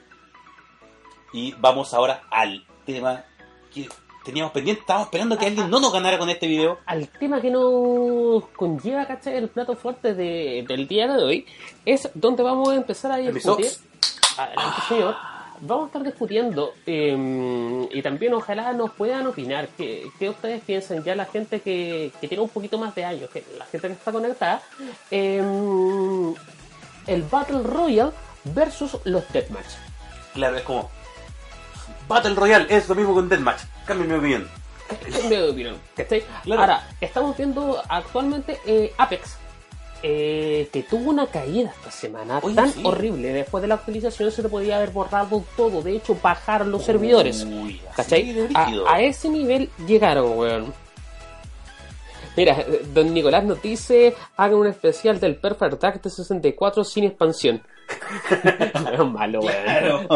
Y vamos ahora al tema que teníamos pendiente. Estábamos esperando que alguien no nos ganara con este video. al tema que nos conlleva, ¿cachai? El plato fuerte de- del día de hoy es donde vamos a empezar a discutir. Adelante, señor. Vamos a estar discutiendo eh, y también ojalá nos puedan opinar qué, qué ustedes piensan, ya la gente que, que tiene un poquito más de años, que la gente que está conectada, eh, el Battle Royale versus los Deathmatch. Claro, es como. Battle Royale es lo mismo con Deathmatch. Cambia mi opinión. Es mi opinión, ¿cachai? Claro. Ahora, estamos viendo actualmente eh, Apex, eh, que tuvo una caída esta semana Oye, tan sí. horrible. Después de la actualización se le podía haber borrado todo, de hecho, bajar los servidores. Uy, así ¿Cachai? de A, a ese nivel llegaron, weón. Mira, eh, don Nicolás nos dice, hagan un especial del Perfect Dark de 64 sin expansión. *laughs* es malo, weón. Claro.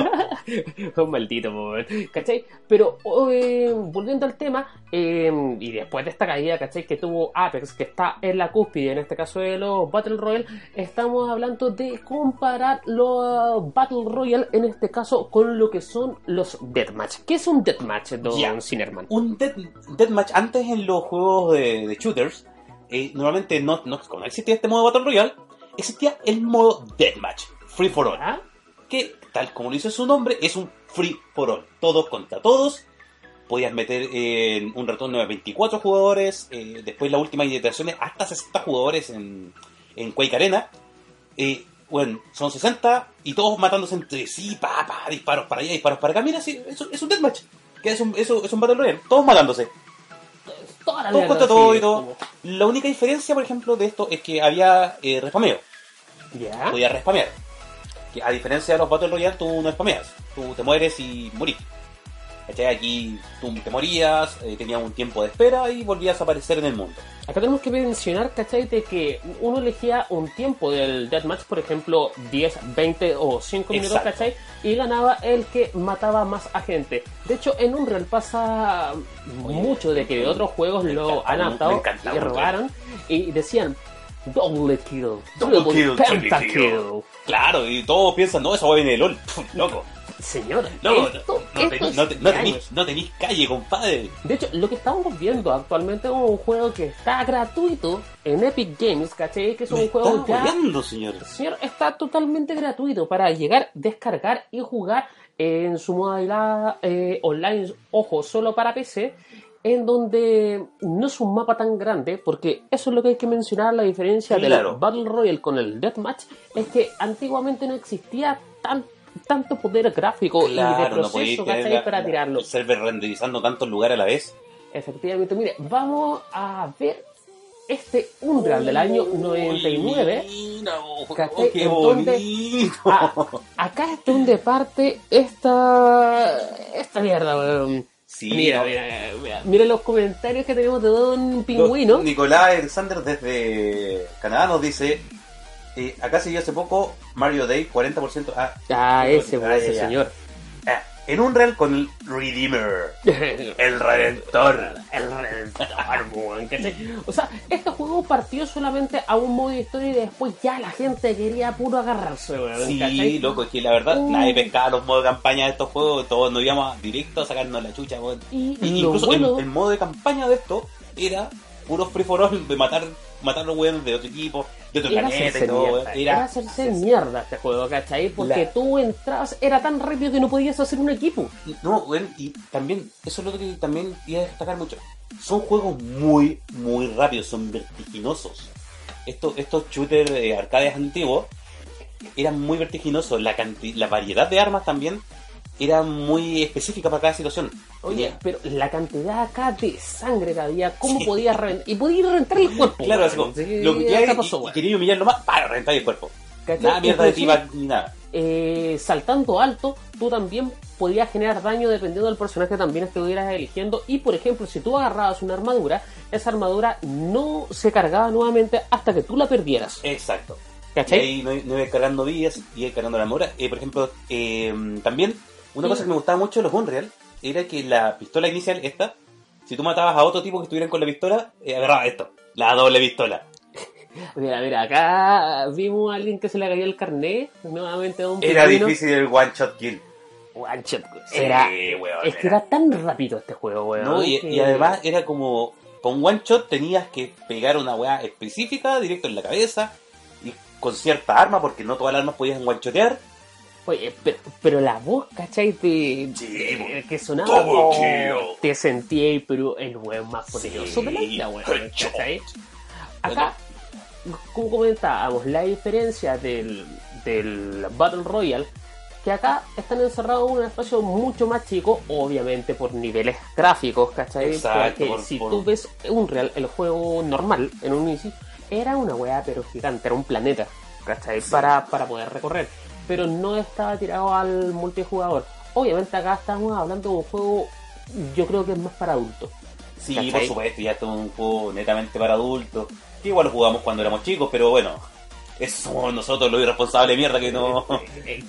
*laughs* un maldito, weón. ¿cachai? Pero eh, volviendo al tema, eh, y después de esta caída, ¿cachai? Que tuvo Apex, que está en la cúspide, en este caso de los Battle Royale, estamos hablando de comparar los Battle Royale, en este caso, con lo que son los Deathmatch. ¿Qué es un Deathmatch, don Ya. Cinerman? Un death, deathmatch antes en los juegos de, de shooters, eh, normalmente no, no, como no existía este modo Battle Royale, existía el modo Deathmatch, Free for All. ¿Ah? que, tal como lo dice su nombre, es un free for all. Todos contra todos. Podías meter en un retorno de 24 jugadores. eh, después la última iteración es hasta 60 jugadores en, en Quake Arena. Eh, bueno, son 60 y todos matándose entre sí, pa, pa, disparos para allá, disparos para acá. Mira, sí, es, un- es un deathmatch. Que es un, es, un- es un Battle Royale. Todos matándose. Toda la Todos contra todos sí, y todo. como- La única diferencia, por ejemplo, de esto es que había eh, respameo. ¿Ya? podías respamear. Que a diferencia de los Battle Royale, tú no spameas. Tú te mueres y morís. ¿Cachai? Aquí tú te morías, eh, tenías un tiempo de espera y volvías a aparecer en el mundo. Acá tenemos que mencionar, ¿cachai? De que uno elegía un tiempo del deathmatch, por ejemplo, 10, 20 o 5 minutos, Exacto. ¿cachai? Y ganaba el que mataba más a gente. De hecho, en Unreal pasa mucho de que de otros juegos lo encanta han adaptado y robaron y decían double kill, Double kill, pentakill. kill. Claro, y todos piensan, no, esa va viene de LOL. Pff, *laughs* Loco, Señor, loco, esto, no, esto es no no de tenís, años. no tenís calle, compadre. De hecho, lo que estamos viendo actualmente es un juego que está gratuito en Epic Games, ¿cachai? Que es un Me juego está ya señor. Señor, está totalmente gratuito para llegar, descargar y jugar en su modalidad eh, online, ojo, solo para PC, en donde no es un mapa tan grande, porque eso es lo que hay que mencionar, la diferencia del Battle Royale con el Deathmatch, es que antiguamente no existía tan, tanto poder gráfico y de no proceso la- para tirarlo. server renderizando tantos lugares a la vez. Efectivamente, mire, vamos a ver este Unreal del año 99. Mira, oh, ¿cachai? qué donde-. Ah, acá es donde parte esta esta mierda, weón. Sí, mira, no. mira, mira, mira los comentarios que tenemos de Don Pingüino. Nicolás Alexander desde Canadá nos dice: eh, Acá vio hace poco Mario Day 40%. Ah, Ah, ese, Ah, ese ya. señor. ah, en Unreal con el Redeemer, *laughs* el Redentor. El Redentor, *laughs* ¿cachai? O sea, este juego partió solamente a un modo de historia y después ya la gente quería puro agarrarse, weón. Sí, ¿cachai? loco, es que la verdad Uh. nadie pescaba los modos de campaña de estos juegos, todos nos íbamos directo a sacarnos la chucha, weón. Y incluso bueno- el, el modo de campaña de esto era puro free for all de matar, matar los weones de otro equipo, de otro Era planeta y hacerse todo, mierda, weón. era hacerse mierda este juego, ¿cachai? Porque La- tú entrabas, era tan rápido que no podías hacer un equipo. No, weón, y también, eso es lo que también iba a destacar mucho. Son juegos muy, muy rápidos, son vertiginosos. Estos, estos shooters eh, arcades antiguos eran muy vertiginosos. La, canti- la variedad de armas también era muy específica para cada situación. Oye, Tenía- pero la cantidad acá de sangre que había, ¿cómo podías reventar? Y podías reventar el cuerpo. Claro, así como, Sí, lo que quería pasó, y, y quería humillarlo más, para reventar el cuerpo. ¿Cachai? Nada mierda de tiba ni nada. eh, saltando alto, tú también podías generar daño dependiendo del personaje que también estuvieras eligiendo. Y por ejemplo, si tú agarrabas una armadura, esa armadura no se cargaba nuevamente hasta que tú la perdieras. Exacto. Y ¿Cachai? ahí no, no iba cargando vidas, iba cargando la armadura. Eh, por ejemplo, eh, también, una Sí. cosa que me gustaba mucho de los Unreal era que la pistola inicial, esta, si tú matabas a otro tipo que estuvieran con la pistola, eh, agarraba esto, la doble pistola. *laughs* Mira, mira, acá vimos a alguien que se le cayó el carnet. Nuevamente Don Era Pingüino. difícil el one shot kill. One shot. Sí, Era, weón, es que era. era tan rápido este juego, weón. ¿no? Y, que- y además era como, con one shot tenías que pegar una weá específica, directo en la cabeza, y con cierta arma, porque no todas las armas podían one shotear. Oye, pero, pero la voz, ¿cachai? Te, Sí, te- que sonaba. Te sentí ahí, pero el weón más poderoso Sí, de la weón. ¿cachai? Acá, como comentábamos, la diferencia del, del Battle Royale, que acá están encerrados en un espacio mucho más chico, obviamente por niveles gráficos, ¿cachai? Exacto, Porque por- si por- tú ves Unreal, el juego normal, en un inicio, era una weá pero gigante, era un planeta, ¿cachai? Para, para poder recorrer. Pero no estaba tirado al multijugador. Obviamente acá estamos hablando de un juego, yo creo que es más para adultos. Sí, ¿Cachai? por supuesto, ya es un juego netamente para adultos. Que igual lo jugamos cuando éramos chicos, pero bueno, eso somos nosotros los irresponsables de mierda que no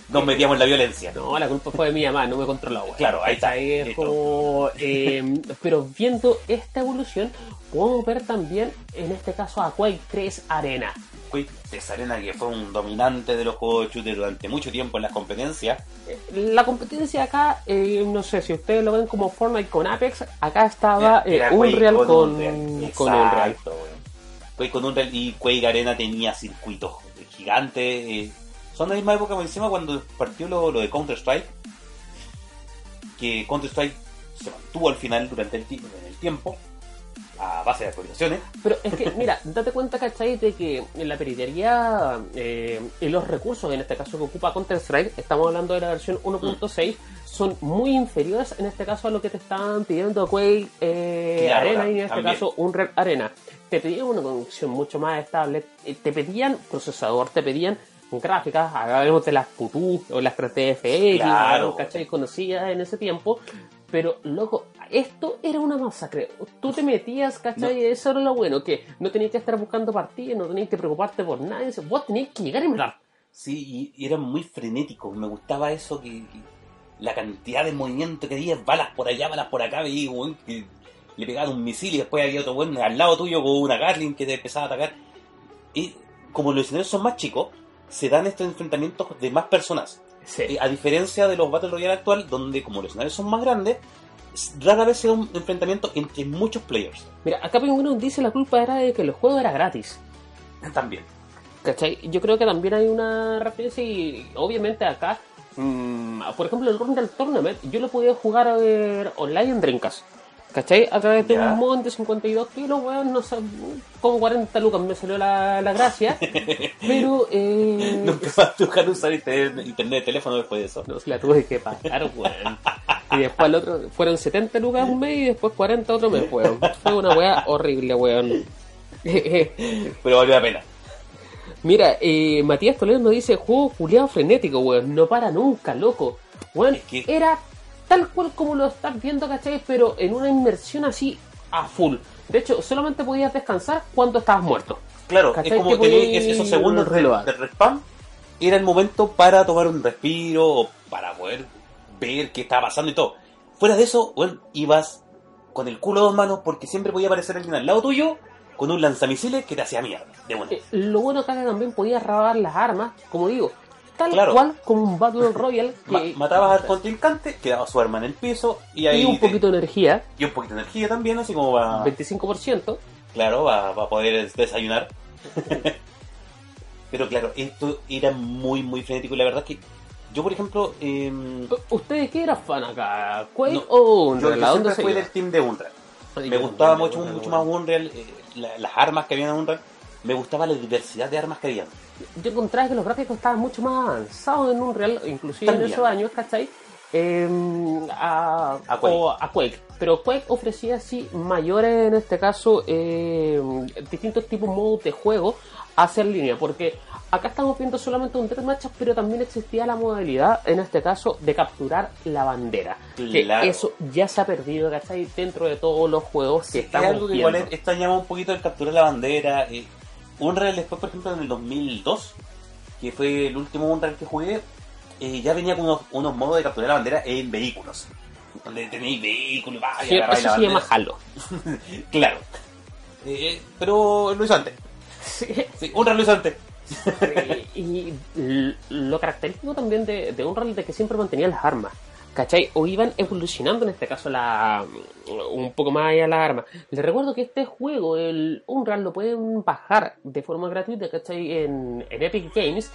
nos metíamos en la violencia. No, la culpa fue de mi mamá, no me controló. weón. Claro, ahí está. Es como, eh, pero viendo esta evolución, podemos ver también, en este caso, a Quake 3 Arena. Quake de Arena, que fue un dominante de los juegos de shooter durante mucho tiempo en las competencias. Eh, La competencia acá, eh, no sé si ustedes lo ven como Fortnite con Apex, acá estaba eh, Unreal con, Unreal. con Unreal. Exacto. Quake con Unreal y Quake Arena tenía circuitos gigantes. eh, son de la misma época por encima cuando partió lo, lo de Counter Strike. Que Counter Strike se mantuvo al final durante el, en el tiempo a base de actualizaciones. Pero es que, mira, *laughs* date cuenta, ¿cachai? De que en la peritería eh, y los recursos, en este caso que ocupa Counter-Strike, estamos hablando de la versión 1.6, son muy inferiores en este caso a lo que te estaban pidiendo Quake eh, Claro, Arena y en este también. caso Unreal Arena. Te pedían una conexión mucho más estable, eh, te pedían procesador, te pedían gráficas, hablamos de las PUTU o las 3DFX, Claro. ¿cachai? Conocidas en ese tiempo. Pero, loco, esto era una masacre. Tú te metías, ¿cachai? No. Eso era lo bueno, que no tenías que estar buscando partidas, no tenías que preocuparte por nadie. Vos tenías que llegar y matar. Sí, y, y eran muy frenéticos. Me gustaba eso que, que la cantidad de movimiento que había, balas por allá, balas por acá, weón, que le pegaban un misil y después había otro weón al lado tuyo con una Gatling que te empezaba a atacar. Y como los escenarios son más chicos, se dan estos enfrentamientos de más personas. Eh, a diferencia de los Battle Royale actual, donde como los escenarios son más grandes, rara vez se da un enfrentamiento entre muchos players. Mira, acá Pingüino dice la culpa era de que el juego era gratis. *laughs* También. ¿Cachai? Yo creo que también hay una referencia y obviamente acá, mm, por ejemplo, el Unreal Tournament, yo lo podía jugar a ver online en Dreamcast. ¿Cachai? A través de Ya. un mod de 52 kilos, weón, no sé, como 40 lucas me salió la, la gracia. *laughs* pero, eh, Nunca vas a dejar de usar internet, internet de teléfono después de eso. no, se la tuve que pagar, weón. Y después el otro, fueron 70 lucas un mes y después 40 otro mes, weón. Fue una weá horrible, weón. *laughs* Pero valió la pena. Mira, eh, Matías Toledo nos dice, juego culiado frenético, weón, no para nunca, loco. Weón, Es que- era tal cual como lo estás viendo, ¿cachai? Pero en una inmersión así a full. De hecho, solamente podías descansar cuando estabas muerto. Claro, ¿Cachai? es como Que esos segundos de, de respawn. Era el momento para tomar un respiro o para poder ver qué estaba pasando y todo. Fuera de eso, bueno, ibas con el culo a dos manos porque siempre podía aparecer alguien al lado tuyo con un lanzamisiles que te hacía mierda. De una. Eh, lo bueno acá que también podías robar las armas, como digo, tal Claro. cual como un Battle Royale que... Ma- matabas al contrincante, quedaba su arma en el piso y ahí y un te- poquito de energía, y un poquito de energía también, así como va, 25%. claro, va, va a poder desayunar. Pero claro, esto era muy, muy frenético y la verdad es que yo, por ejemplo, em, ¿Ustedes qué eran fan acá? ¿Quake No, o Unreal? yo ¿A dónde se del team de Unreal. Ay, Me gustaba mucho, mucho más Unreal, eh, la- las armas que había en Unreal. Me gustaba la diversidad de armas que había. Yo encontraba que los gráficos estaban mucho más avanzados en Unreal, inclusive También. en esos años, ¿cachai? Eh, a, A Quake. o a Quake. Pero Quake ofrecía así mayores, en este caso, eh, distintos tipos de modos de juego hacia en línea, porque acá estamos viendo solamente un deathmatch, pero también existía la modalidad, en este caso, de capturar la bandera. Que Claro. eso ya se ha perdido, ¿cachai? Dentro de todos los juegos que estamos algo que igual viendo. extrañaba un poquito el capturar la bandera. eh, Unreal después, por ejemplo, en el 2002, que fue el último Unreal que jugué, eh, ya venía con unos, unos modos de capturar la bandera en vehículos. Donde tenéis vehículos, vaya, Sí, eso la se llama. Halo. Claro. Eh, pero lo hizo antes. Sí. Sí, Unreal lo hizo antes. y, lo característico también de, de Unreal es de que siempre mantenía las armas. ¿Cachai? O iban evolucionando en este caso la un poco más allá las armas. Les recuerdo que este juego, el Unreal, lo pueden bajar de forma gratuita, ¿cachai? En, en Epic Games.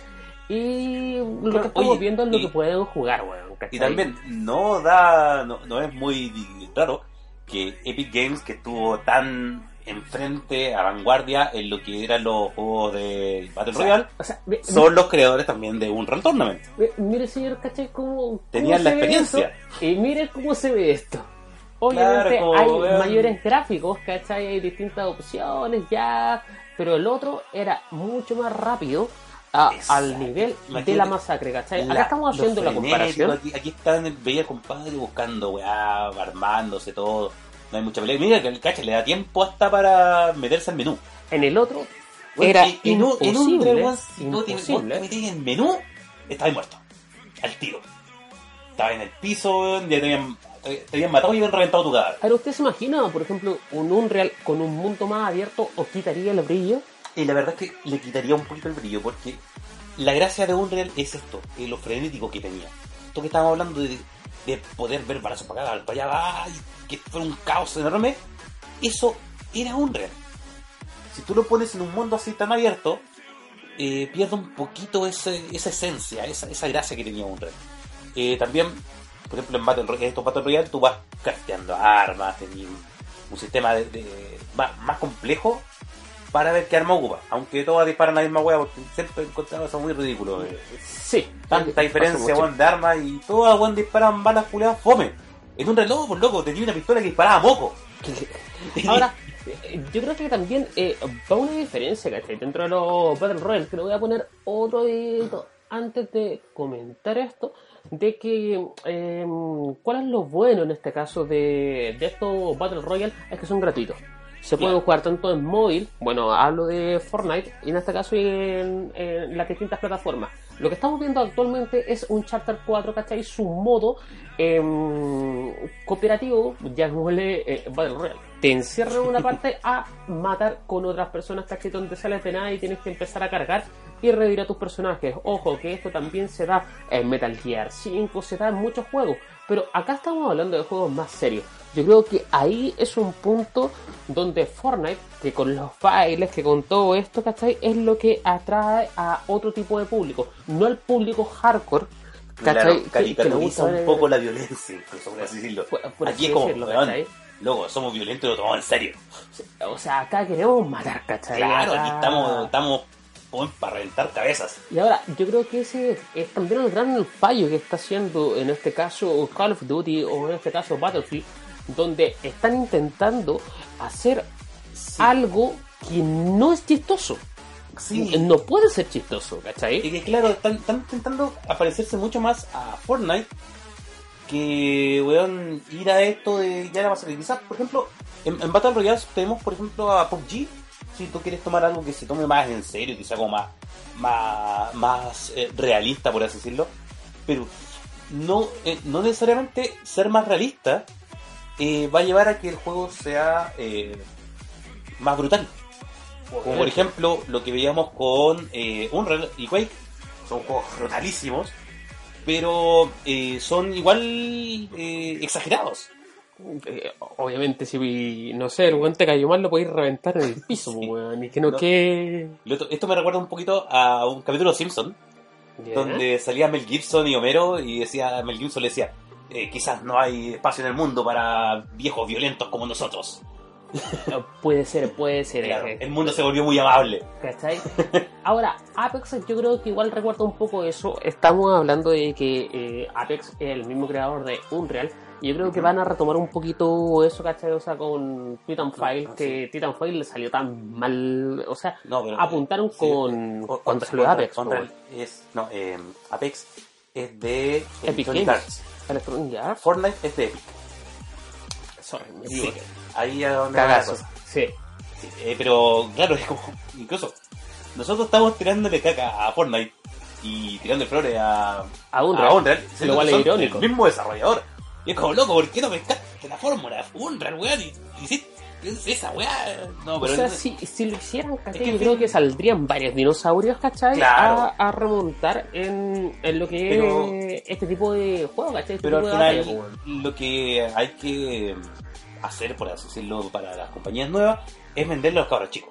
Y lo Claro, que estamos oye, viendo es lo y- que pueden jugar, weón. ¿cachai? Y también no da, no, no es muy raro que Epic Games, que estuvo tan enfrente, a vanguardia en lo que eran los juegos de Battle O sea, Royale, o sea, ve- son los creadores también de Unreal Tournament. mire, señor, ¿cachai? ¿Cómo, cómo Tenían la se ve experiencia. Y mire cómo se ve esto. Obviamente Claro, hay vean- mayores gráficos, ¿cachai? Hay distintas opciones ya, pero el otro era mucho más rápido a- al nivel de la masacre, ¿cachai? Acá estamos haciendo la comparación. Aquí, aquí están, el compadre buscando, weá, armándose todo. No hay mucha pelea. Mira que el cacha le da tiempo hasta para meterse al menú. En el otro era y- y no- en un imposible, si no te, imposible. metías en menú, estabas muerto. Al tiro. Estabas en el piso, ya te habían, te, habían matado y habían reventado tu cadáver. Ahora, ¿usted se imagina, por ejemplo, un Unreal con un mundo más abierto o quitaría el brillo? Y la verdad es que le quitaría un poquito el brillo, porque la gracia de Unreal es esto, es lo frenético que tenía. Esto que estábamos hablando de, de poder ver brazos para acá, para allá, que fue un caos enorme, eso era Unreal. Si tú lo pones en un mundo así tan abierto, eh, pierde un poquito esa esencia, esa, gracia que tenía Unreal. Eh, también, por ejemplo, en Battle Royale, estos Battle Royale tú vas crafteando armas, tenías un, un sistema más complejo para ver qué arma ocupa. Aunque todas disparan la misma hueá, porque siempre he encontrado eso muy ridículo. eh. Sí. Tanta Pasa diferencia, weón, de armas y todas, weón, disparan balas culeadas fome. En un reloj, por loco, tenía una pistola que disparaba moco. *laughs* Ahora, eh, yo creo que también eh, va una diferencia, ¿cachai? Dentro de los Battle Royale, que le voy a poner otro dedito antes de comentar esto, de que eh, cuál es lo bueno en este caso de, de estos Battle Royale, es que son gratuitos. Se pueden jugar tanto en móvil, bueno, hablo de Fortnite, y en este caso en, en las distintas plataformas. Lo que estamos viendo actualmente es un Chapter 4, ¿cachai? Su modo em, cooperativo, llamémosle eh, Battle Royale. Te encierran en una *laughs* parte a matar con otras personas, ¿cachai? Donde sales de nada y tienes que empezar a cargar y revivir a tus personajes. Ojo, que esto también se da en Metal Gear 5, se da en muchos juegos. Pero acá estamos hablando de juegos más serios. Yo creo que ahí es un punto donde Fortnite, que con los bailes, que con todo esto, ¿cachai? Es lo que atrae a otro tipo de público. No al público hardcore, Claro, ¿cachai? Le caricaturiza gusta un poco la violencia, incluso, por así decirlo. Por- por Aquí así es como, decirlo, loco, somos violentos y lo tomamos en serio. O sea, acá queremos matar, ¿cachai? Claro, Acá- aquí estamos, estamos para reventar cabezas. Y ahora, yo creo que ese es también el gran fallo que está haciendo en este caso Call of Duty o en este caso Battlefield, donde están intentando hacer algo que no es chistoso. Sí. No puede ser chistoso, Y ¿cachai? que claro, están, están intentando aparecerse mucho más a Fortnite que, weón, ir a esto de ya la base. Quizás, por ejemplo, en, en Battle Royale tenemos, por ejemplo, a PUBG. Si tú quieres tomar algo que se tome más en serio, quizás como más, más, más eh, realista, por así decirlo. Pero no, eh, no necesariamente ser más realista eh, va a llevar a que el juego sea eh, más brutal. Como por ejemplo lo que veíamos con eh, Unreal y Quake. Son juegos brutalísimos, pero eh, son igual eh, exagerados. Obviamente, si no sé, el weón te cayó mal, lo podéis reventar en el piso, Sí. weón. Y que no, No. que. Esto me recuerda un poquito a un capítulo de Simpson, donde salía Mel Gibson y Homero y decía Mel Gibson le decía eh, quizás no hay espacio en el mundo para viejos violentos como nosotros. Puede ser, puede ser. Claro, eh, el mundo se volvió muy amable. ¿Cachai? *laughs* Ahora, Apex yo creo que igual recuerda un poco eso. Estamos hablando de que eh, Apex es el mismo creador de Unreal. Y yo creo que van a retomar un poquito eso, ¿cachai? O sea, con Titanfall, Ah, que Titanfall le salió tan mal. O sea, No, pero, apuntaron sí, con. o- salió contra- Apex, contra pues, es, no, eh, Apex es de Epic Games. Arts. Electronic Arts. Fortnite es de Epic. Sorry, me Sí, ahí es donde va la Cagazo. cosa. Sí. Sí, eh, pero claro, es como, *laughs* incluso nosotros estamos tirándole caca a Fortnite y tirándole flores a, A Unreal. a Unreal, Lo cual es irónico. El mismo desarrollador. Y es como loco, ¿por qué no pescaste la fórmula? Unreal, weón, y hiciste esa weá. No, O sea, no- si, si lo hicieran, ¿cachai? Es que yo creo fin- que saldrían varios dinosaurios, ¿cachai? Claro. A, a remontar en, en lo que Pero- es este tipo de juego, ¿cachai? Este Pero al final lo que hay que hacer, por así decirlo, para las compañías nuevas es venderle a los cabros chicos.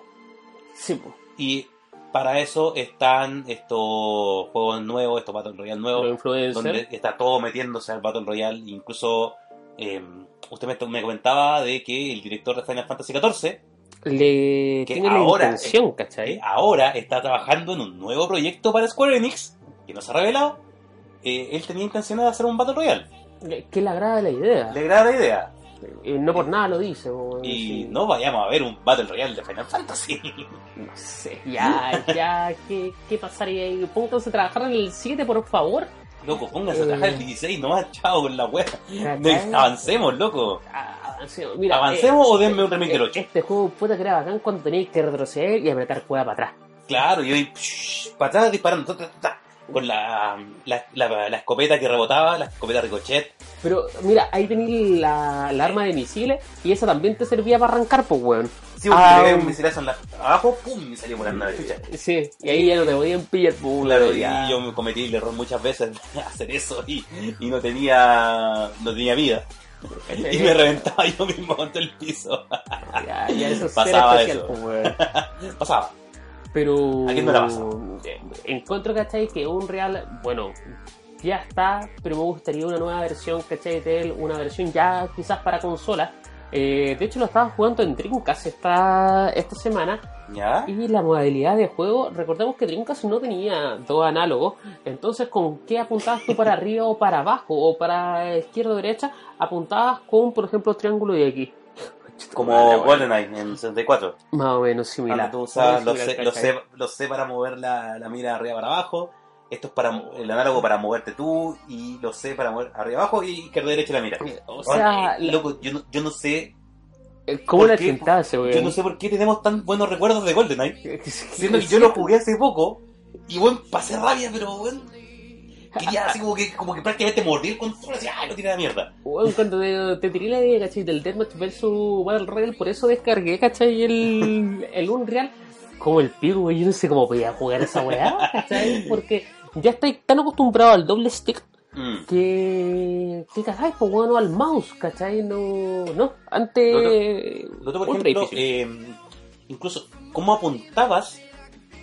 Sí, pues. Y para eso están estos juegos nuevos, estos Battle Royale nuevos, donde está todo metiéndose al Battle Royale. Incluso eh, usted me, me comentaba de que el director de Final Fantasy XIV Le que tiene ahora la intención, eh, ahora está trabajando en un nuevo proyecto para Square Enix, que no se ha revelado. Eh, él tenía intención de hacer un Battle Royale. Le- Que le agrada la idea. Le agrada la idea. Eh, no por nada lo dice, Y sí. no vayamos a ver un Battle Royale de Final Fantasy. *laughs* No sé, ya, ya, ¿qué, qué pasaría ahí? Pónganse a trabajar en el 7, por favor. Loco, pónganse a trabajar el 16 nomás, chao con la wea. Avancemos, loco. Ah, Avancemos, Mira, ¿Avancemos eh, o denme un remake del eh, 8? Este juego puta que era bacán cuando teníais que retroceder y apretar cueva para atrás. Claro, y hoy para atrás disparando ta, ta, ta, con la, la, la, la escopeta que rebotaba, la escopeta ricochet. Pero mira, ahí tenéis la, la arma de misiles y esa también te servía para arrancar, pues, weón. Ah, le un misilazo en la, abajo, pum, y salió volando la chucha. Sí, y ahí ya no te podían pillar, pues, Claro, weón, y ya. yo me cometí el error muchas veces de *laughs* hacer eso y, y no tenía no tenía vida. Y me reventaba *laughs* yo mismo contra el piso. Ya, ya eso Pasaba especial, eso. pues. *laughs* Pasaba. Pero. ¿A quién no la pasa? eh, Encuentro, ¿cachai? Que un real. Bueno, ya está, pero me gustaría una nueva versión, ¿cachai? De él, una versión ya quizás para consola. Eh, de hecho, lo estaba jugando en Dreamcast esta, esta semana. ¿Ya? Y la modalidad de juego, recordemos que Dreamcast no tenía dos análogos. Entonces, ¿con qué apuntabas tú para arriba o para abajo? O para izquierda o derecha? Apuntabas con, por ejemplo, triángulo y X. Como GoldenEye en 64. Más o menos similar. tú usabas Muy los. C, los C para mover la, la mira arriba para abajo. Esto es para el análogo para moverte tú. Y los C para mover arriba abajo y izquierda derecha la mira. O sea, Oye, loco, yo no, yo no sé. Eh, ¿Cómo ¿Por la weón? Yo no sé por qué tenemos tan buenos recuerdos de GoldenEye. *laughs* Siendo que yo lo jugué hace poco. Y bueno, pasé rabia, pero bueno. Quería así como que, como que prácticamente mordí el control así, ¡ay! Lo tiré a la mierda. Weón, cuando te, te tiré la idea, ¿cachai? Del Deathmatch vs Battle Royale, por eso descargué, ¿cachai? El, el Unreal. Como el pico, weón, yo no sé cómo podía jugar esa weá, *laughs* ¿cachai? Porque ya estáis tan acostumbrado al doble stick Mm. que. que cagáis, pues bueno, al mouse, ¿cachai? No. No, antes. Lo otro, por ejemplo, eh, incluso cómo apuntabas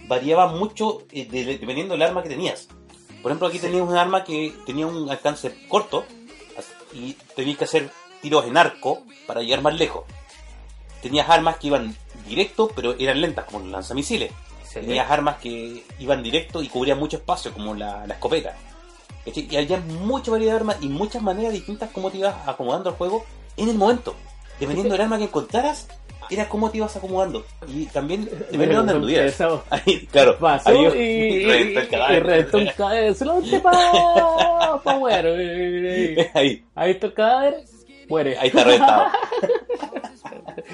variaba mucho eh, de- dependiendo del arma que tenías. Por ejemplo, aquí tenías un arma que tenía un alcance corto y tenías que hacer tiros en arco para llegar más lejos. Tenías armas que iban directo, pero eran lentas, como los lanzamisiles. Tenías armas que iban directo y cubrían mucho espacio, como la, la escopeta. ¿Cachai? Y había mucha variedad de armas y muchas maneras distintas como te ibas acomodando el juego en el momento. Dependiendo del arma que encontraras, era cómo te ibas acomodando. Y también depende de dónde anduvieras. claro, Pasó y, *laughs* reventó el y cadáver. reventó el cadáver. *laughs* Solamente pa muere. Ahí, Ahí está el cadáver, muere. ahí está reventado. *laughs* *laughs*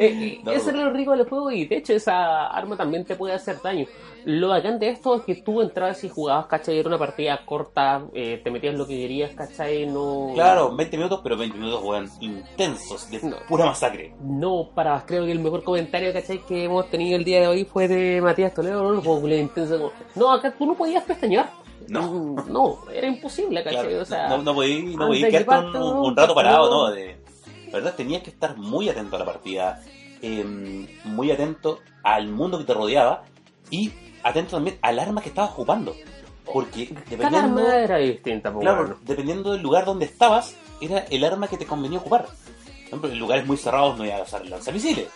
Eh, No, eso era lo rico del juego y de hecho esa arma también te puede hacer daño. Lo bacán de esto es que tú entrabas y jugabas, ¿cachai? Era una partida corta, eh, te metías lo que querías, ¿cachai? No... Claro, 20 minutos, pero 20 minutos juegan intensos, de No. pura masacre. No, para, creo que el mejor comentario, ¿cachai? Que hemos tenido el día de hoy fue de Matías Toledo, no lo puedo creer, intenso. como, No, acá tú no podías pestañear. No. Mm, No, era imposible, ¿cachai? Claro, o sea, no, no podí, no antes podí de quedarte un, un- rato parado, no. De, verdad, tenías que estar muy atento a la partida, eh, muy atento al mundo que te rodeaba y atento también al arma que estabas ocupando. Porque cada dependiendo, arma era distinta, po, claro, bueno. dependiendo del lugar donde estabas, era el arma que te convenía ocupar. Por ejemplo, en lugares muy cerrados no ibas a usar lanzamisiles.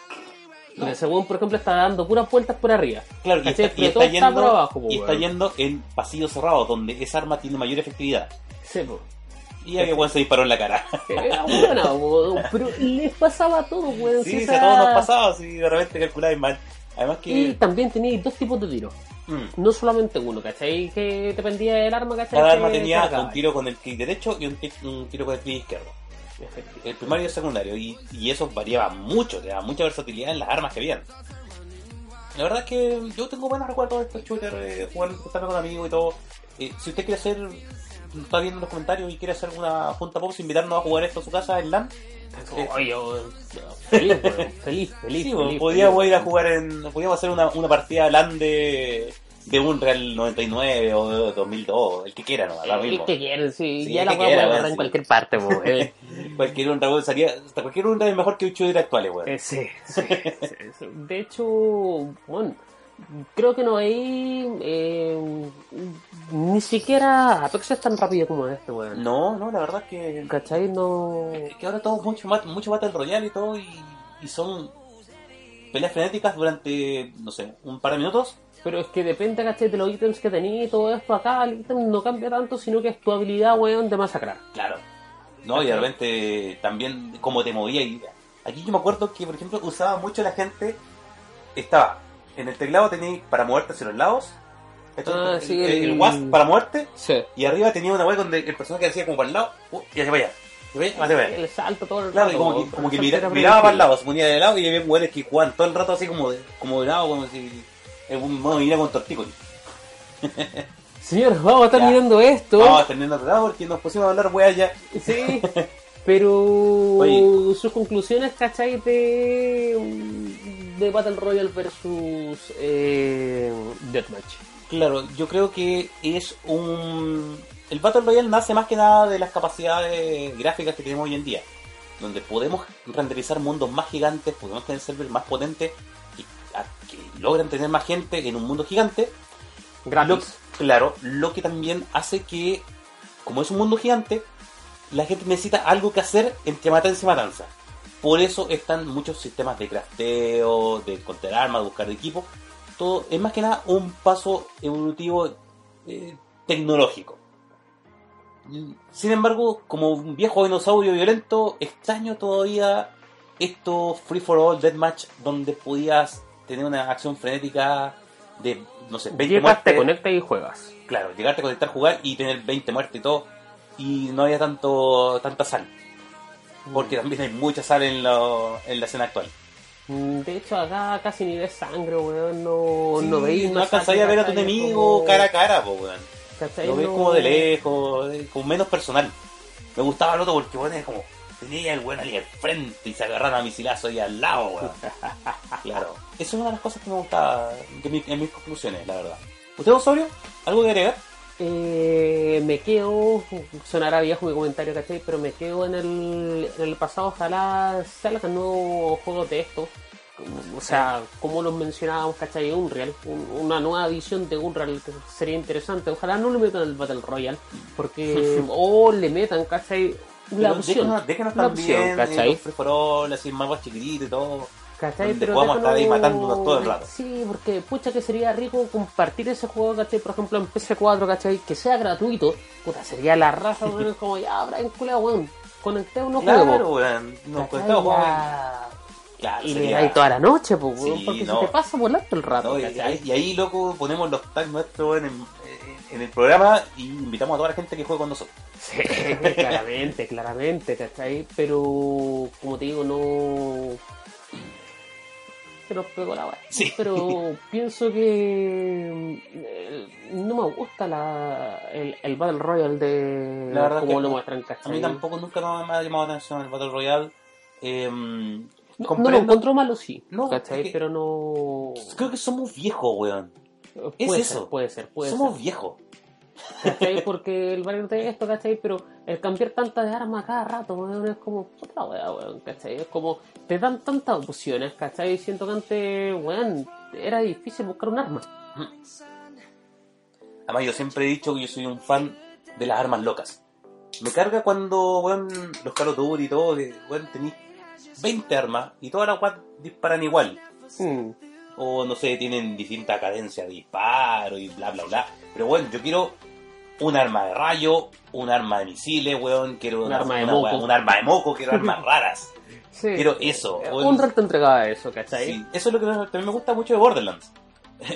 Y el segundo, por ejemplo, estaba dando puras vueltas por arriba. Claro, y está, y está está yendo, por abajo, po, y está yendo en pasillos cerrados, donde esa arma tiene mayor efectividad. Sí, po. Y había weón se disparó en la cara. *laughs* Era buena, pero les pasaba todo, weón. Sí, si esa- a todos nos pasaba, si de repente calculáis mal. Además Y que también teníais dos tipos de tiros. mm, No solamente uno, ¿cachai? Que dependía del arma, ¿cachai? cada que arma tenía cargaba. un tiro con el clic derecho y un, un tiro con el clic izquierdo. El primario y el secundario. Y, y eso variaba mucho, te daba mucha versatilidad en las armas que habían. La verdad es que yo tengo buenos recuerdos de estos shooters, eh, jugar con amigos y todo. Eh, si usted quiere hacer, está viendo en los comentarios y quiere hacer una junta pop, invitarnos a jugar esto a su casa en LAN, Oye, feliz, feliz, feliz. Sí, feliz, podíamos feliz. ir a jugar en. Podíamos hacer una, una partida LAN de. de Unreal 99 o de 2002, el que quiera, ¿no? Lo El mismo. que quieran, sí. Sí, ya la quiera, agarrar en cualquier parte, po, eh. *laughs* Cualquier Unreal weón, salía. Hasta cualquier Unreal es mejor que un shooter actuales, weón. Eh, sí, sí, sí, *laughs* sí. De hecho, bueno, creo que no hay eh, ni siquiera Apex es tan rápido como este, weón. No, no, la verdad es que. ¿Cachai? No. es que ahora todo es mucho, más- mucho Battle Royale y todo, y, y son peleas frenéticas durante, no sé, un par de minutos. Pero es que depende, ¿cachai? De los ítems que tenías y todo esto acá, el ítem no cambia tanto, sino que es tu habilidad, weón, de masacrar. Claro. No, y de repente también como te movía. Y aquí yo me acuerdo que, por ejemplo, usaba mucho la gente. Estaba en el teclado tenía para moverte hacia los lados. Ah, el, sí, el, el- WASD para moverte. Sí. Y arriba tenía una web donde el personaje hacía como para el lado uh, y hacia para allá. El salto todo el Claro, y rato, como que, como que mira- miraba para el lado, se ponía de lado y había weones que jugaban todo el rato así como de, como de lado, como si en un modo mira con tortícolis. *laughs* Señor, vamos a estar Ya. mirando esto. Vamos terminando de lado porque nos pusimos a hablar weas ya. Sí, *laughs* pero Oye. sus conclusiones, ¿cachai? De, de Battle Royale versus eh, Deathmatch. Claro, yo creo que es un... El Battle Royale nace más que nada de las capacidades gráficas que tenemos hoy en día, donde podemos renderizar mundos más gigantes, podemos tener servers más potentes que, a- que logran tener más gente en un mundo gigante. Lo- claro, lo que también hace que, como es un mundo gigante, la gente necesita algo que hacer entre matanza y matanza. Por eso están muchos sistemas de crafteo, de encontrar armas, de buscar equipo. Todo es más que nada un paso evolutivo eh, tecnológico. Sin embargo, como un viejo dinosaurio violento, extraño todavía estos Free for All Deathmatch donde podías tener una acción frenética de, no sé, 20 Llegas, muertes. te conectas y juegas. Claro, llegarte a conectar, jugar y tener 20 muertes y todo. Y no había tanto tanta sal. Porque también hay mucha sal en, lo- en la escena actual. Mm, De hecho, acá casi ni ves sangre, weón. No, Sí, no veis no alcanzáis a ver a tu enemigo Como- cara a cara, po, weón. ¿cachai? Lo ves No- como de lejos, eh, como menos personal. Me gustaba el otro porque, bueno, es como, tenía el weón ahí al frente y se agarraron a misilazo ahí al lado, weón. *laughs* claro. Esa es una de las cosas que me gustaba de mi- en mis conclusiones, la verdad. ¿Usted, Osorio? ¿Algo que agregar? Eh, me quedo, sonará viejo mi comentario, ¿cachai? Pero me quedo en el, en el pasado, ojalá salgan nuevos juegos de estos. O sea, como los mencionábamos, ¿cachai? Unreal, un- una nueva edición de Unreal que sería interesante. Ojalá no le metan el Battle Royale, porque *laughs* o le metan, ¿cachai? La Pero opción. La también opción, eh, ¿cachai? los free for all, así chiquititos y todo. ¿Cachai? donde Pero podamos estar ahí matándonos todo el rato. Sí, porque pucha que sería rico compartir ese juego, ¿cachai? Por ejemplo en PS4, ¿cachai? Que sea gratuito. Puta, sería la raza, weón. como, ya, Brian, culea, weón. Conecté unos Claro, juegos. weón. Nos conectamos. Ya- Claro, y le dais toda la noche, pues, Sí, porque no. se te pasa volando el rato, ¿no? Y, y ahí, loco, ponemos los tags nuestros en el, en el programa y invitamos a toda la gente que juegue con nosotros. Sí, *laughs* claramente, claramente, ¿cachai? Pero, como te digo, no. Se nos pegó la weá. Sí. Pero *laughs* pienso que. eh, No me gusta la, el, el Battle Royale de. La verdad como que lo muestran, A mí tampoco nunca me ha llamado la atención el Battle Royale. Eh, No, no lo encuentro malo, sí. No, ¿cachai? es que- Pero no. Creo que somos viejos, weón. Puede es ser, eso. Puede ser, puede somos ser. viejos. ¿Cachai? Porque el Battle de esto, ¿cachai? Pero el cambiar tantas de armas cada rato, weón, es como otra weá, weón, ¿cachai? Es como te dan tantas opciones, ¿cachai? Siento que antes, weón, era difícil buscar un arma. Además, yo siempre he dicho que yo soy un fan de las armas locas. Me carga cuando, weón, los Call of y todo, que, weón, tenéis 20 armas y todas las weas disparan igual. Mm. O, no sé, tienen distinta cadencia de disparo y bla, bla, bla. Pero, bueno, yo quiero un arma de rayo, un arma de misiles, weón, quiero Un arma de una moco. un arma de moco, quiero armas *laughs* raras. Sí. Quiero eso. Eh, weón. Un te entregaba eso, ¿cachai? Sí, eso es lo que también me gusta mucho de Borderlands. *laughs*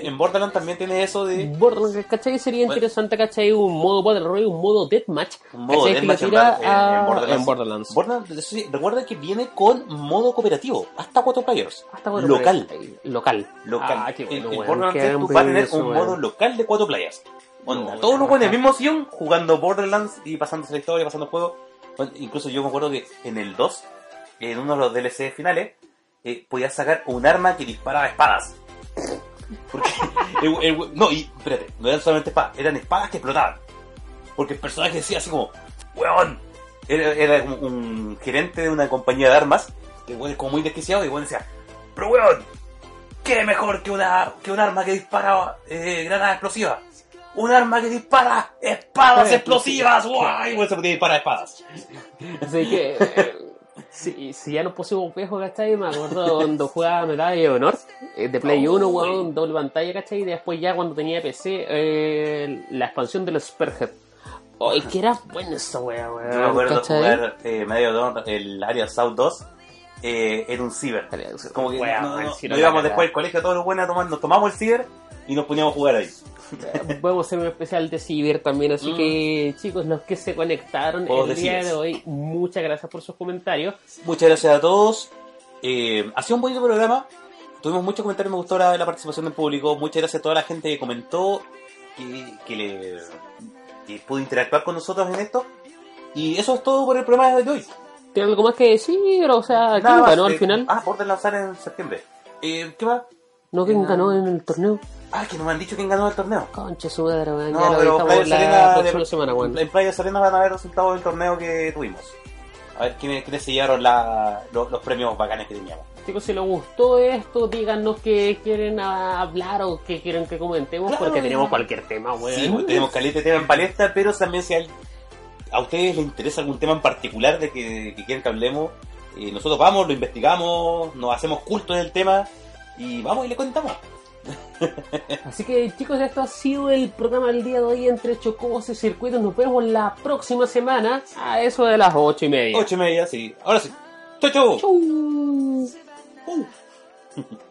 En Borderlands también tiene eso de... Borderlands, ¿cachai? Sería Bueno. interesante, ¿cachai? Un modo Battle Royale, un modo Deathmatch. Un modo deathmatch en en- a- en Borderlands. en Borderlands. Borderlands, sí, recuerda que viene con modo cooperativo, hasta cuatro players. Hasta bueno, local. eh, Local. Local. Ah, qué bueno, weón, Borderlands qué 3 tú vas a tener un modo local de cuatro players. Onda, No, todos los buenos el mismo sillón jugando Borderlands y pasándose la historia, pasando el juego. Bueno, incluso yo me acuerdo que en el 2, en uno de los DLC finales, eh, podías sacar un arma que disparaba espadas. Porque *laughs* el- el- no, y espérate, no eran solamente espadas, eran espadas que explotaban. Porque el personaje decía así como, weón, era, un gerente de una compañía de armas, que weón es como muy desquiciado, y weón decía, pero weón, ¿qué mejor que una que un arma que dispara eh, granadas explosivas? Un arma que dispara espadas explosivas, guay, weón se podía disparar espadas. Así que, eh, si, si ya nos pusimos viejos, ¿cachai? Me acuerdo cuando jugaba Medalla de Honor, eh, de Play Oh, 1, güey. weón, doble pantalla, ¿cachai? Y después ya cuando tenía PC, eh, la expansión del Spearhead. Ay, que era buena esa wea, weón. Yo me acuerdo ¿cachai? jugar eh, medio de honor, el área South 2 eh, en un ciber. Como que Wea, no, no, no no íbamos después del colegio todos los buenos a tomar, nos tomamos el ciber y nos poníamos a jugar ahí. *laughs* Eh, Vamos a hacer un especial de Ciber también, así Mm. que chicos, los que se conectaron el día de hoy, muchas gracias por sus comentarios. Muchas gracias a todos. Eh, ha sido un bonito programa. Tuvimos muchos comentarios, me gustó la, la participación del público. Muchas gracias a toda la gente que comentó, que, que le que pudo interactuar con nosotros en esto. Y eso es todo por el programa de hoy. ¿Tiene algo más que decir? O sea, ¿quién Nada más, ganó al eh, final? Ah, por lanzar en septiembre. Eh, ¿Qué más? ¿No quién no. ganó en el torneo? Ah, que no me han dicho quién ganó el torneo. Concha su madre, weón. No, ya lo pero Playa la Serena, de- semana, weón. en Playa Serena van a ver resultados del torneo que tuvimos. A ver quiénes, quiénes se llevaron la- los, los premios bacanes que teníamos. Chicos, si les gustó esto, díganos que quieren hablar o que quieren que comentemos, Claro. porque tenemos cualquier tema, weón. Sí, pues, tenemos caliente tema en palestra, pero también si hay- a ustedes les interesa algún tema en particular de que, que quieren que hablemos, eh, nosotros vamos, lo investigamos, nos hacemos culto en el tema y vamos y le contamos. Así que chicos, esto ha sido el programa del día de hoy entre Chocobos y Circuitos. Nos vemos la próxima semana a eso de las ocho y media. Ocho y media, sí. Ahora sí. Chau, chau. Chau. Uh. *laughs*